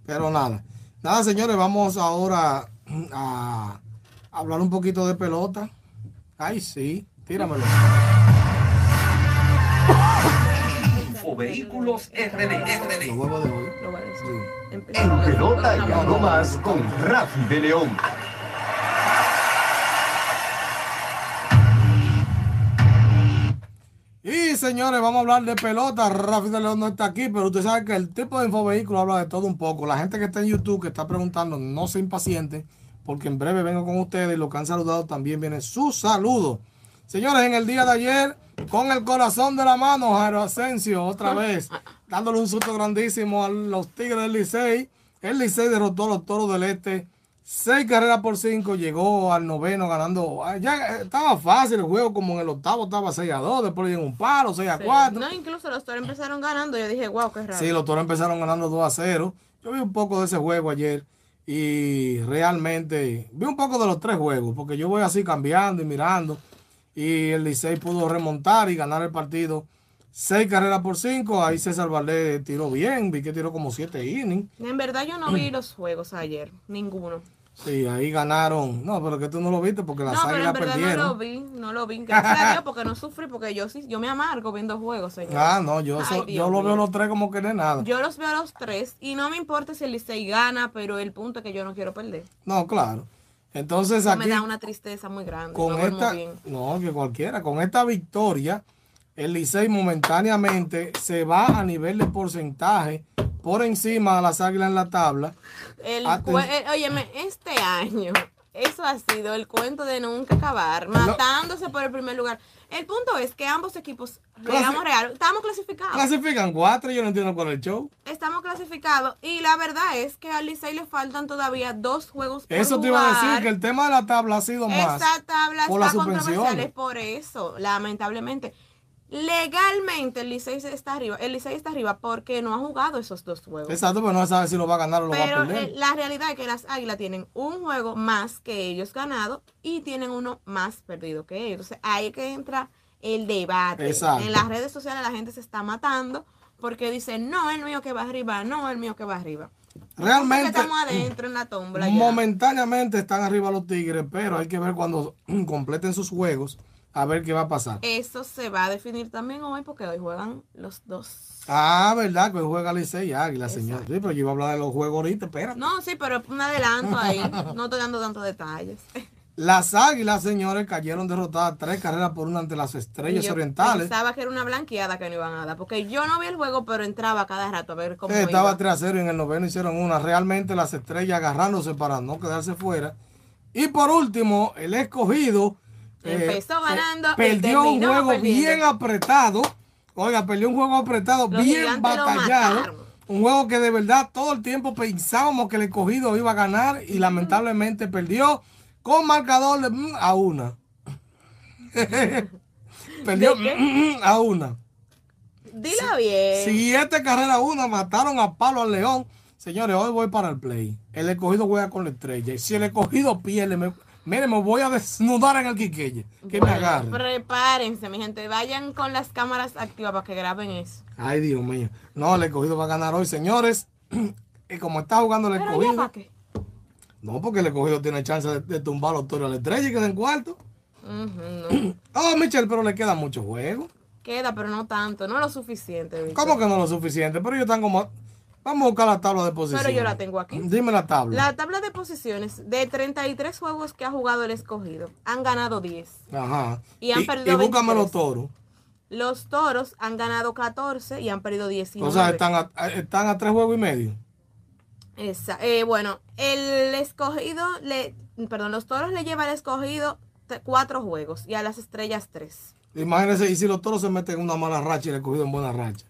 Pero nada. Nada, señores, vamos ahora a hablar un poquito de pelota. Ay, sí, tíramelo. Infovehículos RD. Lo voy a decir. En pelota y No, algo más con Rafi de León. Y señores, vamos a hablar de pelota. Rafi de León no está aquí, pero usted sabe que el tipo de infovehículo habla de todo un poco. La gente que está en YouTube, que está preguntando, no se impaciente, porque en breve vengo con ustedes y los que han saludado también viene su saludo. Señores, en el día de ayer, con el corazón de la mano, Jairo Asensio, otra vez, dándole un susto grandísimo a los Tigres del Licey. El Licey derrotó a los Toros del Este. Seis carreras por cinco, llegó al noveno ganando. ah, Ya estaba fácil el juego, como en el octavo estaba 6 a 2, después le dieron un palo, 6 a Sí. 4. No, incluso los toros empezaron ganando. Yo dije, wow, qué raro. Sí, los toros empezaron ganando 2 a 0. Yo vi un poco de ese juego ayer y realmente vi un poco de los tres juegos, porque yo voy así cambiando y mirando. Y el Licey pudo remontar y ganar el partido. Seis carreras por cinco. Ahí César Valdés tiró bien. Vi que tiró como siete innings. En verdad yo no vi los juegos ayer, ninguno. Sí, ahí ganaron. No, pero que tú no lo viste porque las no, pero en águilas verdad perdieron. no lo vi, no lo vi. Gracias a Dios porque no sufrí, porque yo sí, yo me amargo viendo juegos, señor. Ah, no, yo, Ay, so- yo lo veo los tres como que es nada. Yo los veo a los tres y no me importa si el Licey gana, pero el punto es que yo no quiero perder. No, claro. Entonces Eso aquí me da una tristeza muy grande. con no esta, bien. no, que cualquiera, con esta victoria, el Licey momentáneamente se va a nivel de porcentaje por encima de las águilas en la tabla. El, Aten- jue- eh, óyeme, este año eso ha sido el cuento de nunca acabar, matándose por el primer lugar. El punto es que ambos equipos, estamos clasificados. Clasifican cuatro, yo no entiendo cuál es el show. Estamos clasificados y la verdad es que al Licey le faltan todavía dos juegos por Eso te iba a decir, que el tema de la tabla ha sido más Esa tabla por está controversial, es por eso, lamentablemente. Legalmente el Licey está arriba, el Licey está arriba porque no ha jugado esos dos juegos. Exacto, pero no sabe si lo va a ganar o lo va a Pero perder. eh, la realidad es que las Águilas tienen un juego más que ellos ganado y tienen uno más perdido que ellos. Entonces ahí que entra el debate. Exacto. En las redes sociales la gente se está matando porque dice, no, el mío que va arriba, no, el mío que va arriba. Realmente, estamos adentro en la tómbola. ya. momentáneamente están arriba los Tigres, pero hay que ver cuando completen sus juegos, a ver qué va a pasar. Eso se va a definir también hoy porque hoy juegan los dos. Ah, ¿verdad? Que hoy juega Licey y Águila, señor. Sí, pero yo iba a hablar de los juegos ahorita, espera. No, sí, pero un adelanto ahí. No estoy dando tantos detalles. Las Águilas, señores, cayeron derrotadas tres carreras por una ante las Estrellas yo Orientales. Pensaba que era una blanqueada que no iban a dar. Porque yo no vi el juego, pero entraba cada rato a ver cómo Eh, Estaba iba. 3 a 0 y en el noveno hicieron una. Realmente las estrellas agarrándose para no quedarse fuera. Y por último, el escogido. Eh, Empezó ganando y perdió un juego perdiendo. bien apretado. Oiga, perdió un juego apretado, Los bien batallado. Un juego que de verdad todo el tiempo pensábamos que el escogido iba a ganar y lamentablemente perdió con marcador de mm, a una. perdió ¿De qué? mm, a una. Dila bien. Siete carreras a una, mataron a palo al león. Señores, hoy voy para el play. El escogido juega con la estrella. Y si el escogido pierde, me, mire, me voy a desnudar en el quiqueche. Que me Bueno, agarre. Prepárense, mi gente. Vayan con las cámaras activas para que graben eso. Ay, Dios mío. No, el escogido va a ganar hoy, señores. Y como está jugando el escogido. para qué. No, porque el escogido tiene chance de, de tumbar los toros a la estrella y queda en cuarto. No. Oh, Michelle, pero le queda mucho juego. Queda, pero no tanto. No lo suficiente. Víctor. ¿Cómo que no lo suficiente? Pero ellos están como. Vamos a buscar la tabla de posiciones. Pero yo la tengo aquí. Dime la tabla. La tabla de posiciones de 33 juegos que ha jugado el escogido, han ganado 10. Ajá. Y han y, perdido y búscame 23. los toros. Los toros han ganado 14 y han perdido 19. O sea, están a, a- están a tres juegos y medio. Esa- eh, bueno, el escogido, le, perdón, los toros le lleva al escogido cuatro juegos y a las estrellas tres. Imagínense, y si los toros se meten en una mala racha y el escogido en buena racha.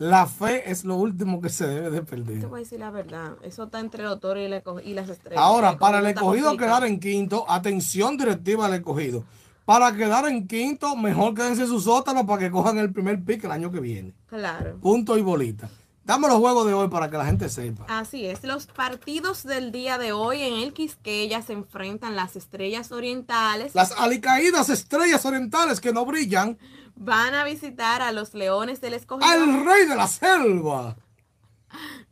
La fe es lo último que se debe de Te perder. voy a decir la verdad, eso está entre los toros y, y las estrellas. Ahora, para el escogido quedar en quinto, atención directiva al escogido. Para quedar en quinto, mejor quédense en su sótano para que cojan el primer pick el año que viene. Claro. Punto y bolita. Dame los juegos de hoy para que la gente sepa. Así es, los partidos del día de hoy en el Quisqueya se enfrentan las estrellas orientales. Las alicaídas estrellas orientales que no brillan. Van a visitar a los leones del escogido Al rey de la selva.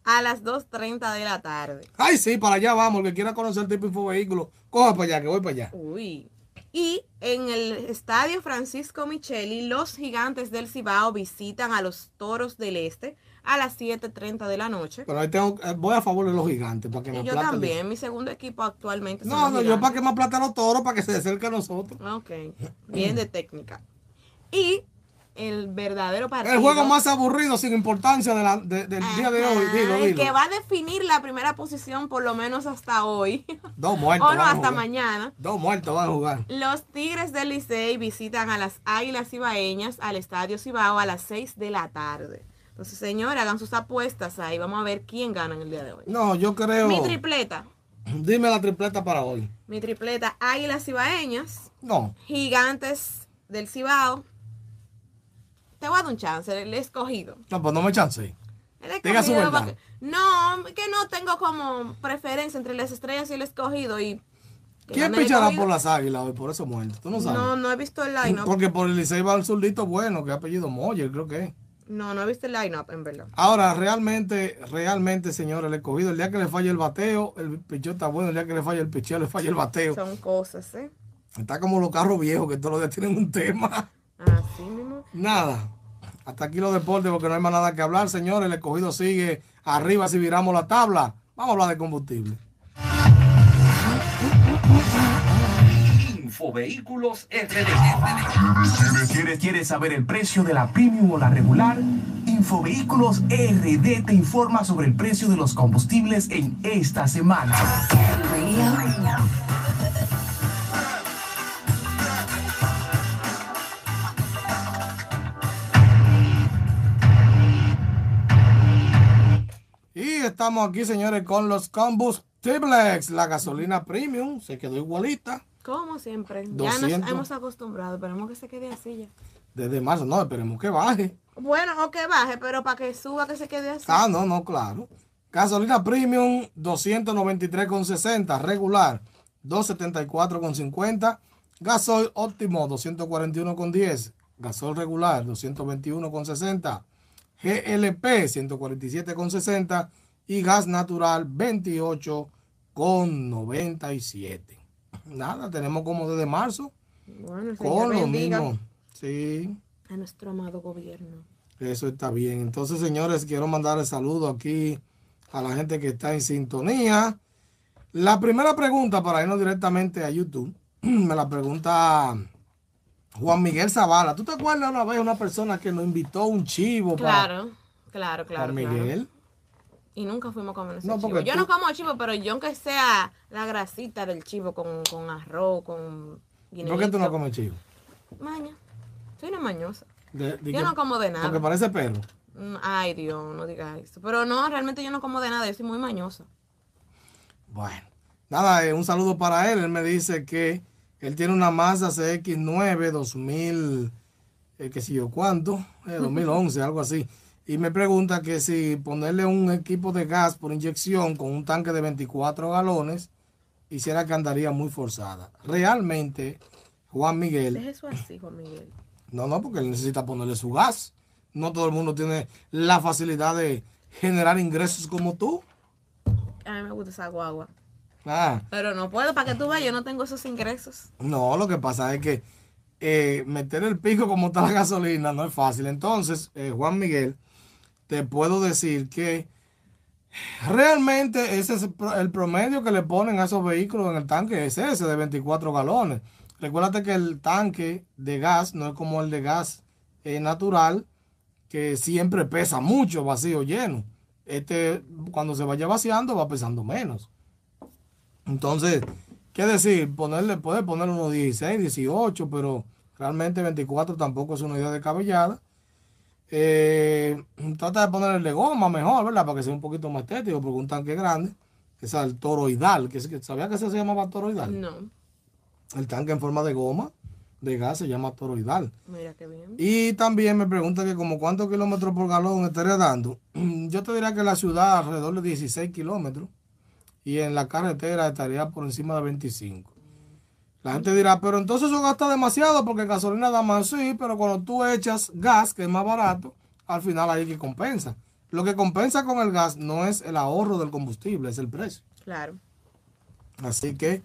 a las 2.30 de la tarde. Ay, sí, para allá vamos. El que quiera conocer el tipo de infovehículo, coja para allá, que voy para allá. Uy. Y en el estadio Francisco Micheli, los gigantes del Cibao visitan a los toros del Este a las 7.30 de la noche. Pero ahí tengo, eh, voy a favor de los gigantes para que me Y yo aplaten. también, mi segundo equipo actualmente. son No, los no, yo para que me aplaten los toros, para que se acerquen a nosotros. Ok, bien de técnica. Y el verdadero partido. El juego más aburrido, sin importancia de la- de- del día de hoy. Dilo, El que va a definir la primera posición por lo menos hasta hoy. Dos muertos. o no, hasta mañana. Dos muertos van a jugar. Los Tigres del Licey visitan a las Águilas Cibaeñas al Estadio Cibao a las 6 de la tarde. Entonces, señores, hagan sus apuestas ahí. Vamos a ver quién gana en el día de hoy. No, yo creo. Mi tripleta. Dime la tripleta para hoy. Mi tripleta, Águilas Cibaeñas, No. Gigantes del Cibao. Te voy a dar un chance, el escogido. No, pues no me chance. Su verdad. No, que no tengo como preferencia entre las estrellas y el escogido. y ¿Quién pichará por las águilas hoy por esos muertos? Tú no sabes. No, no he visto el line-up. Porque por el Licey va el zurdito bueno, que ha apellido Moyer, creo que es. No, no he visto el line-up, en verdad. Ahora, realmente, realmente, señores, el escogido, el día que le falle el bateo, el picheo está bueno, el día que le falle el picheo, le falla el bateo. Son cosas, ¿eh? Está como los carros viejos que todos los días tienen un tema. Así mismo. Nada. Hasta aquí los deportes porque no hay más nada que hablar, señores. El escogido sigue arriba si viramos la tabla. Vamos a hablar de combustible. Infovehículos RD. ¿Quieres, quieres, quieres saber el precio de la premium o la regular? Infovehículos RD te informa sobre el precio de los combustibles en esta semana. Estamos aquí, señores, con los combustibles. La gasolina premium se quedó igualita. Como siempre. Ya 200. nos hemos acostumbrado. Esperemos que se quede así ya. Desde marzo, no, esperemos que baje. Bueno, o que baje, pero para que suba, que se quede así. Ah, no, no, claro. Gasolina premium 293,60, regular 274,50, gasoil óptimo 241,10, gasol regular 221,60, GLP 147,60 y gas natural 28,97. Nada, tenemos como desde marzo Bueno, con lo mismo. Sí. a nuestro amado gobierno. Eso está bien. Entonces, señores, quiero mandar el saludo aquí a la gente que está en sintonía. La primera pregunta, para irnos directamente a YouTube, me la pregunta Juan Miguel Zavala. ¿Tú te acuerdas una vez una persona que nos invitó un chivo para Claro, claro, claro. Juan claro. Y nunca fuimos a comer ese No, chivo. Yo tú- no como chivo, pero yo aunque sea la grasita del chivo con, con arroz, con guineíto. ¿Por qué tú no comes chivo? Maña. Soy una mañosa. De- de Yo que- no como de nada. Porque parece perro. Mm, Ay, Dios, no digas eso. Pero no, realmente yo no como de nada, yo soy muy mañosa. Bueno, nada, eh, un saludo para él. Él me dice que él tiene una Mazda CX9 2000, eh, que sé yo cuánto, eh, 2011, algo así. Y me pregunta que si ponerle un equipo de gas por inyección con un tanque de 24 galones, hiciera que andaría muy forzada. Realmente, Juan Miguel, Deje eso así, Juan Miguel. no, no, porque él necesita ponerle su gas. No todo el mundo tiene la facilidad de generar ingresos como tú. A mí me gusta esa guagua. Ah. Pero no puedo, para que tú veas, yo no tengo esos ingresos. No, lo que pasa es que eh, meter el pico como está la gasolina no es fácil. Entonces, eh, Juan Miguel, te puedo decir que realmente ese es el pro- el promedio que le ponen a esos vehículos en el tanque, es ese de 24 galones. Recuérdate que el tanque de gas no es como el de gas eh, natural, que siempre pesa mucho vacío lleno. Este, cuando se vaya vaciando, va pesando menos. Entonces, ¿qué decir? Ponerle, puede poner unos 16, 18, pero realmente 24 tampoco es una idea descabellada. Eh, trata de ponerle goma mejor, ¿verdad? Para que sea un poquito más estético, porque un tanque grande, es el toroidal, que, que ¿sabía que ese se llamaba toroidal? No, El tanque en forma de goma, de gas, se llama toroidal. mira qué bien. Y también me pregunta que como cuántos kilómetros por galón estaría dando. Yo te diría que la ciudad alrededor de 16 kilómetros y en la carretera estaría por encima de 25. La gente dirá, pero entonces eso gasta demasiado porque gasolina da más, sí, pero cuando tú echas gas, que es más barato, al final ahí que compensa. Lo que compensa con el gas no es el ahorro del combustible, es el precio. Claro. Así que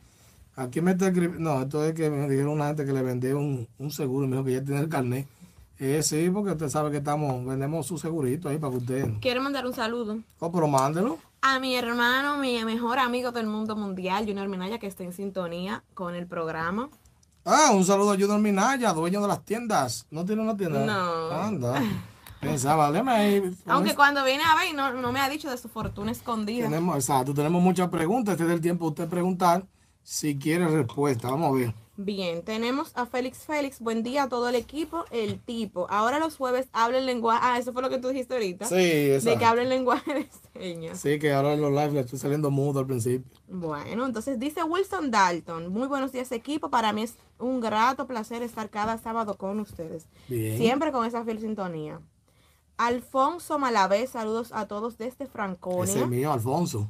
aquí me está escribiendo, no, esto es que me dijeron una gente que le vendía un, un seguro y me dijo que ya tiene el carnet. Eh, sí, porque usted sabe que estamos, vendemos su segurito ahí para que usted, Quiero mandar un saludo oh, pero mándelo. A mi hermano, mi mejor amigo del mundo mundial, Junior Minaya, que está en sintonía con el programa. Ah, un saludo a Junior Minaya, dueño de las tiendas. ¿No tiene una tienda? No. Anda. Pensaba, ahí. Aunque cuando viene a ver, no, no me ha dicho de su fortuna escondida. Tenemos, exacto, tenemos muchas preguntas. Este es el tiempo de usted preguntar si quiere respuesta. Vamos a ver. Bien, tenemos a Félix Félix. Buen día a todo el equipo. El tipo. Ahora los jueves hablen lenguaje. Ah, eso fue lo que tú dijiste ahorita. Sí, De exacto. que hablen lenguaje de señas. Sí, que ahora en los live le estoy saliendo mudo al principio. Bueno, entonces dice Wilson Dalton. Muy buenos días, equipo. Para mí es un grato placer estar cada sábado con ustedes. Bien. Siempre con esa fiel sintonía. Alfonso Malavé, saludos a todos desde Ese es Franconia. mío, Alfonso.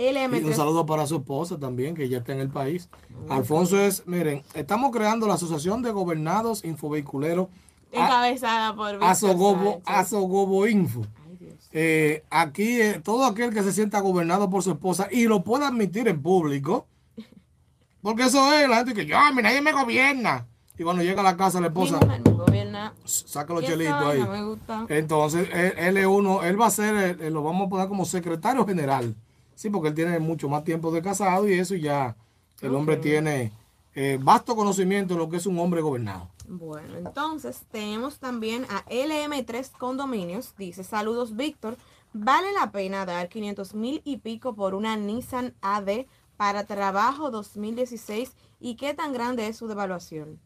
Y un LM3. saludo para su esposa también, que ya está en el país. Alfonso es, miren, estamos creando la Asociación de Gobernados Infovehiculeros Encabezada por Asogobo. Asogobo Info. Ay, Dios. Eh, aquí eh, todo aquel que se sienta gobernado por su esposa y lo pueda admitir en público, porque eso es la gente que yo, mira, nadie me gobierna. Y cuando llega a la casa la esposa, gobierna. saca los chelitos ahí. me gusta. Entonces, él, él es uno, él va a ser, el- el- lo vamos a poner como secretario general. Sí, porque él tiene mucho más tiempo de casado y eso ya el hombre tiene eh, vasto conocimiento de lo que es un hombre gobernado. Bueno, entonces tenemos también a LM3 Condominios. Dice, saludos Víctor. ¿Vale la pena dar 500 mil y pico por una Nissan AD para trabajo 2016 y qué tan grande es su devaluación.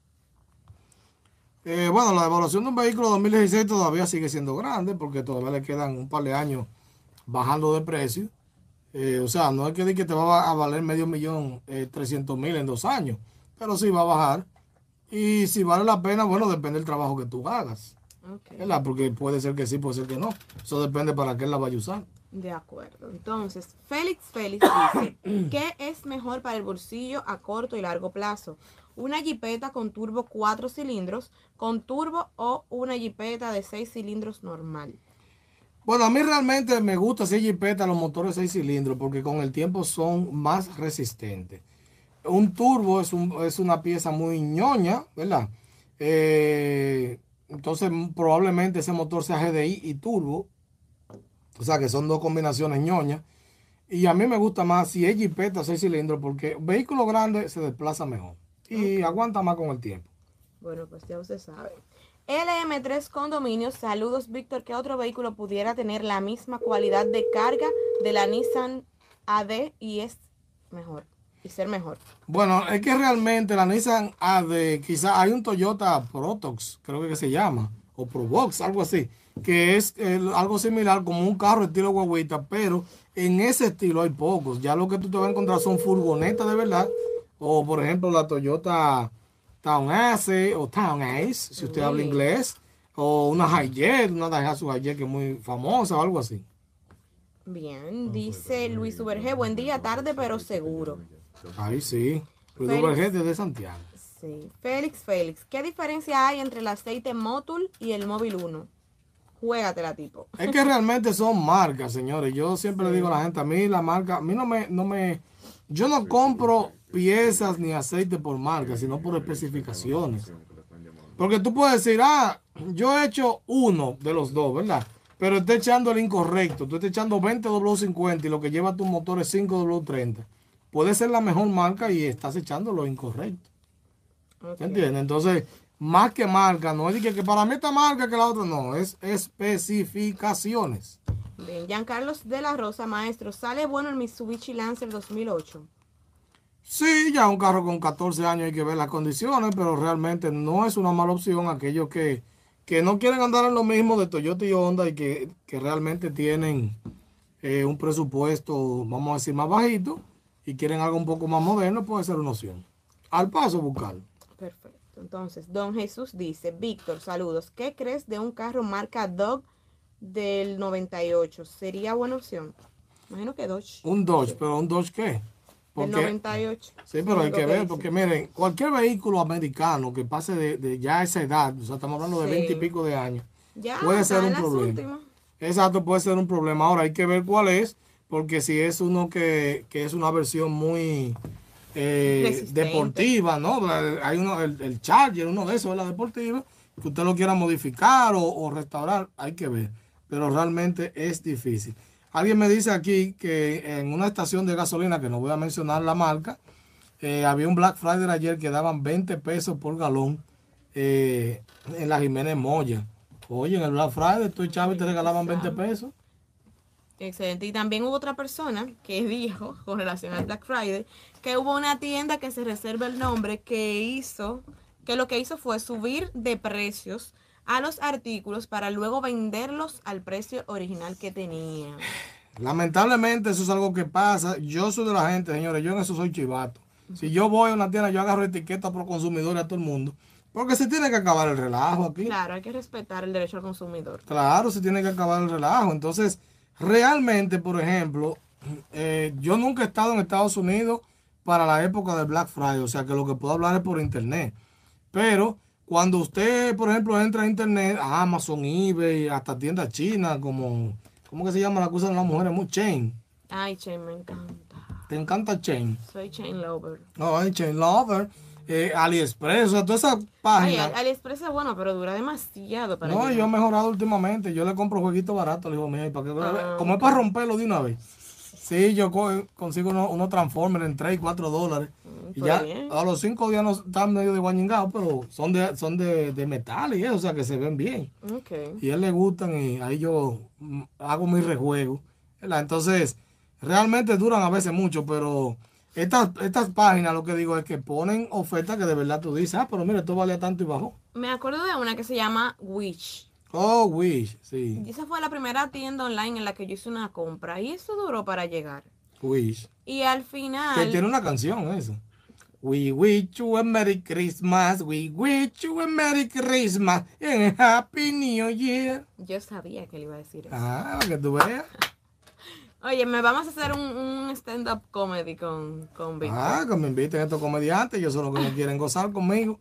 Eh, bueno, la devaluación de un vehículo 2016 todavía sigue siendo grande porque todavía le quedan un par de años bajando de precio. Eh, o sea, no es que, que te va a valer medio millón, eh, 300 mil en dos años, pero sí va a bajar. Y si vale la pena, bueno, depende del trabajo que tú hagas. Ok. ¿verdad? Porque puede ser que sí, puede ser que no. Eso depende para qué la vaya a usar. De acuerdo. Entonces, Félix Félix dice, ¿qué es mejor para el bolsillo a corto y largo plazo? ¿Una jipeta con turbo 4 cilindros, con turbo o una jipeta de 6 cilindros normal? Bueno, a mí realmente me gusta ese jipeta los motores 6 cilindros porque con el tiempo son más resistentes. Un turbo es, un- es una pieza muy ñoña, ¿verdad? Eh, entonces probablemente ese motor sea GDI y turbo. O sea que son dos combinaciones ñoñas. Y a mí me gusta más si es jipeta 6 cilindros porque vehículo grande se desplaza mejor y aguanta más con el tiempo. Bueno, pues ya usted sabe. LM3 Condominios, saludos Víctor, ¿qué otro vehículo pudiera tener la misma cualidad de carga de la Nissan AD y es mejor? Y ser mejor. Bueno, es que realmente la Nissan AD, quizá hay un Toyota Protox, creo que se llama, o Probox, algo así, que es algo similar como un carro estilo guaguita, pero en ese estilo hay pocos. Ya lo que tú te vas a encontrar son furgonetas de verdad, o por ejemplo la Toyota Town Ace o Town Ace, si usted habla inglés, o una Hijet, una Daihatsu Hijet que es muy famosa o algo así. Bien, dice Luis Uberge, buen día, tarde pero seguro. Ahí sí. Luis Félix. Duvergé desde Santiago. Sí. Félix Félix, ¿qué diferencia hay entre el aceite Motul y el Móvil 1? Juégatela, tipo. Es que realmente son marcas, señores. Yo siempre le digo a la gente, a mí la marca, a mí no me, no me, yo no compro piezas ni aceite por marca, sino por especificaciones. Porque tú puedes decir, ah, yo he hecho uno de los dos, ¿verdad? Pero estoy echando el incorrecto. Tú estás echando 20 W50 y lo que lleva tu motor es 5 W30. Puede ser la mejor marca y estás echando lo incorrecto. Ok. ¿Entiendes? Entonces, más que marca, no es que para mí esta marca que la otra, no, es especificaciones. Bien, Giancarlos de la Rosa, maestro, ¿sale bueno el Mitsubishi Lancer 2008? Sí, ya un carro con 14 años hay que ver las condiciones, pero realmente no es una mala opción aquellos que, que no quieren andar en lo mismo de Toyota y Honda y que, que realmente tienen eh, un presupuesto, vamos a decir, más bajito y quieren algo un poco más moderno, puede ser una opción. Al paso buscarlo. Perfecto. Entonces, don Jesús dice, Víctor, saludos. ¿Qué crees de un carro marca Dodge del 98? ¿Sería buena opción? Imagino que Dodge. Un Dodge, pero un Dodge qué? Del Porque, 98. sí, pero hay que ver, dice. porque miren, cualquier vehículo americano que pase de, de ya esa edad, o sea, estamos hablando de Sí. 20 y pico de años, Ya, puede ser un problema. últimas. Exacto, puede ser un problema. Ahora hay que ver cuál es, porque si es uno que, que es una versión muy eh, deportiva, ¿no? Hay uno, el, el Charger, uno de esos, la deportiva, que usted lo quiera modificar o, o restaurar, hay que ver. Pero realmente es difícil. Alguien me dice aquí que en una estación de gasolina, que no voy a mencionar la marca, eh, había un Black Friday ayer que daban 20 pesos por galón eh, en la Jiménez Moya. Oye, en el Black Friday tú y te regalaban 20 pesos. Excelente. Y también hubo otra persona que dijo, con relación al Black Friday, que hubo una tienda que se reserva el nombre que hizo, que lo que hizo fue subir de precios a los artículos para luego venderlos al precio original que tenían. Lamentablemente eso es algo que pasa. Yo soy de la gente, señores, yo en eso soy chivato. Si yo voy a una tienda, yo agarro etiqueta pro consumidor a todo el mundo. Porque se tiene que acabar el relajo aquí. Claro, hay que respetar el derecho al consumidor. Claro, se tiene que acabar el relajo. Entonces, realmente, por ejemplo, eh, yo nunca he estado en Estados Unidos para la época del Black Friday, o sea que lo que puedo hablar es por internet. Pero cuando usted, por ejemplo, entra a internet, a Amazon, eBay, hasta tiendas chinas, como, ¿cómo que se llama la cosa de las mujeres? Muy chain. Ay, Chain, me encanta. ¿Te encanta chain? Soy Chain Lover. No, hay chain lover, eh, AliExpress, o sea, todas esas Ay, páginas. Ali- AliExpress es bueno, pero dura demasiado para No, yo he mejorado últimamente. Yo le compro jueguitos baratos hijo mío. y para que, Ah, como es para romperlo de una vez. Sí, yo co- consigo unos unos Transformers en 3 y 4 dólares. y pues ya bien. a los 5 días no están medio de guañingados, pero son de son de, de metal y eso, o sea que se ven bien. Ok. Y a él le gustan y ahí yo mm, hago mi rejuego. ¿verdad? Entonces, realmente duran a veces mucho, pero Estas, estas páginas lo que digo es que ponen ofertas que de verdad tú dices, ah, pero mira, esto vale tanto y bajó. Me acuerdo de una que se llama Wish. Oh, Wish, sí. Y esa fue la primera tienda online en la que yo hice una compra y eso duró para llegar. Wish. Y al Que final, tiene una canción eso. We wish you a Merry Christmas, we wish you a Merry Christmas and a Happy New Year. yo sabía que le iba a decir eso. Ah, que tú veas. Oye, me vamos a hacer un, un stand-up comedy con, con Víctor. Ah, que me inviten estos comediantes, ellos son los que no quieren gozar conmigo.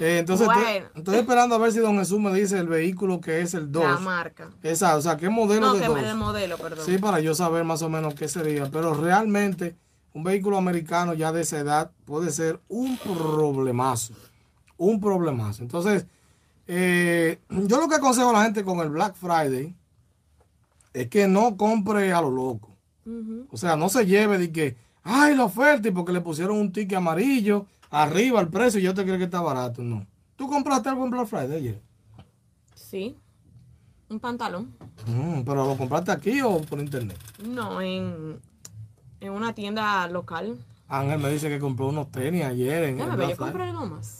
Eh, entonces, estoy- Bueno. estoy, esperando a ver si don Jesús me dice el vehículo que es el 2. la marca. Esa, o sea, ¿qué modelo No, de que me de modelo, perdón. Sí, para yo saber más o menos qué sería. Pero realmente, un vehículo americano ya de esa edad puede ser un problemazo. Un problemazo. Entonces, eh, yo lo que aconsejo a la gente con el Black Friday es que no compre a lo loco. O sea, no se lleve de que, ay, la oferta, y porque le pusieron un ticket amarillo arriba al precio y yo te creo que está barato. No. ¿Tú compraste algo en Black Friday ayer? Sí. Un pantalón. Mm, ¿Pero lo compraste aquí o por internet? No, en, en una tienda local. Ángel me dice que compró unos tenis ayer en el Déjame yo compré algo más.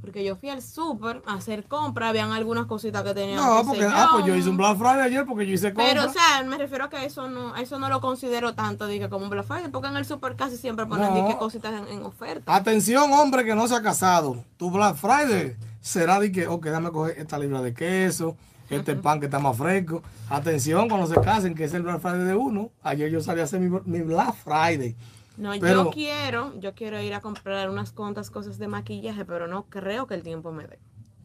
Porque yo fui al súper a hacer compras, habían algunas cositas que tenían No, porque ah, pues yo hice un Black Friday ayer porque yo hice compra. Pero, o sea, me refiero a que eso no, eso no lo considero tanto, diga, como un Black Friday, porque en el súper casi siempre ponen No. cositas en, en oferta. Atención, hombre que no se ha casado. Tu Black Friday será de que, ok, déjame coger esta libra de queso, este pan que está más fresco. Atención cuando se casen, que es el Black Friday de uno. Ayer yo salí a hacer mi, mi Black Friday. No, pero- yo quiero, yo quiero ir a comprar unas cuantas cosas de maquillaje, pero no creo que el tiempo me dé.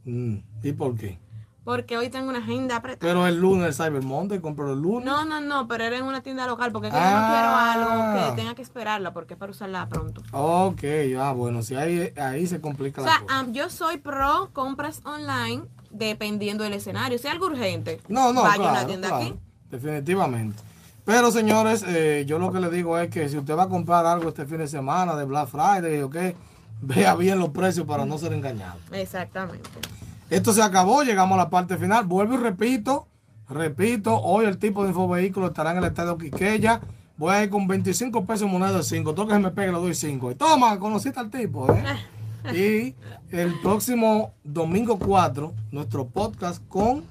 Mm, ¿Y por qué? Porque hoy tengo una agenda apretada. Pero el lunes, el Cyber Monday, compro el lunes. No, no, no, pero era en una tienda local, porque es que yo Ah. no quiero algo que tenga que esperarla, porque es para usarla pronto. Ok, ah, bueno, si ahí, ahí se complica O la sea, cosa. am, yo soy pro compras online dependiendo del escenario. Si es algo urgente, No, no, vaya a una tienda claro, aquí. definitivamente. Pero señores, eh, yo lo que le digo es que si usted va a comprar algo este fin de semana de Black Friday, ok, vea bien los precios para no ser engañado. Exactamente. Esto se acabó, llegamos a la parte final. Vuelvo y repito, repito, hoy el tipo de infovehículo estará en el estadio Quiqueya. Voy a ir con 25 pesos moneda de 5. Todo que se me pegue, le doy 5. Y toma, conociste al tipo, ¿eh? Y el próximo domingo 4, nuestro podcast con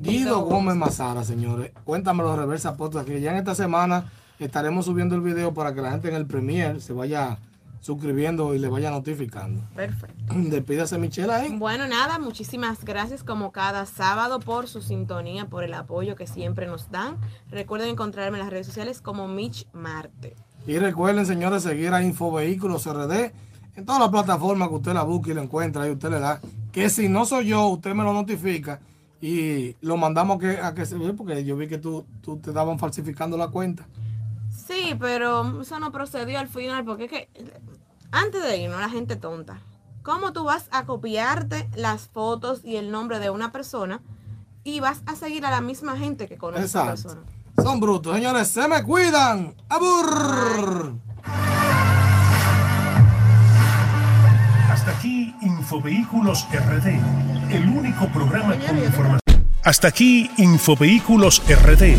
Guido Gómez Mazara, señores. Cuéntame los reversa podcast, que ya en esta semana estaremos subiendo el video para que la gente en el Premier se vaya suscribiendo y le vaya notificando. Perfecto. Despídase, Michelle, ahí. Bueno, nada, muchísimas gracias como cada sábado por su sintonía, por el apoyo que siempre nos dan. Recuerden encontrarme en las redes sociales como Mitch Marte. Y recuerden, señores, seguir a Infovehículos RD en todas las plataformas que usted la busque y la encuentra y usted le da. Que si no soy yo, usted me lo notifica y lo mandamos a que, a que se vea, porque yo vi que tú, tú te estaban falsificando la cuenta. Sí, pero eso no procedió al final porque es que antes de irnos, la gente tonta. ¿Cómo tú vas a copiarte las fotos y el nombre de una persona y vas a seguir a la misma gente que conoce a esa persona? Son brutos, señores, se me cuidan. ¡Abur! Hasta aquí Infovehículos RD, el único programa con información. Hasta aquí Infovehículos RD,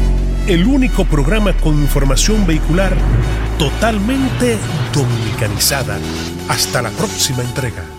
el único programa con información vehicular totalmente dominicanizada. Hasta la próxima entrega.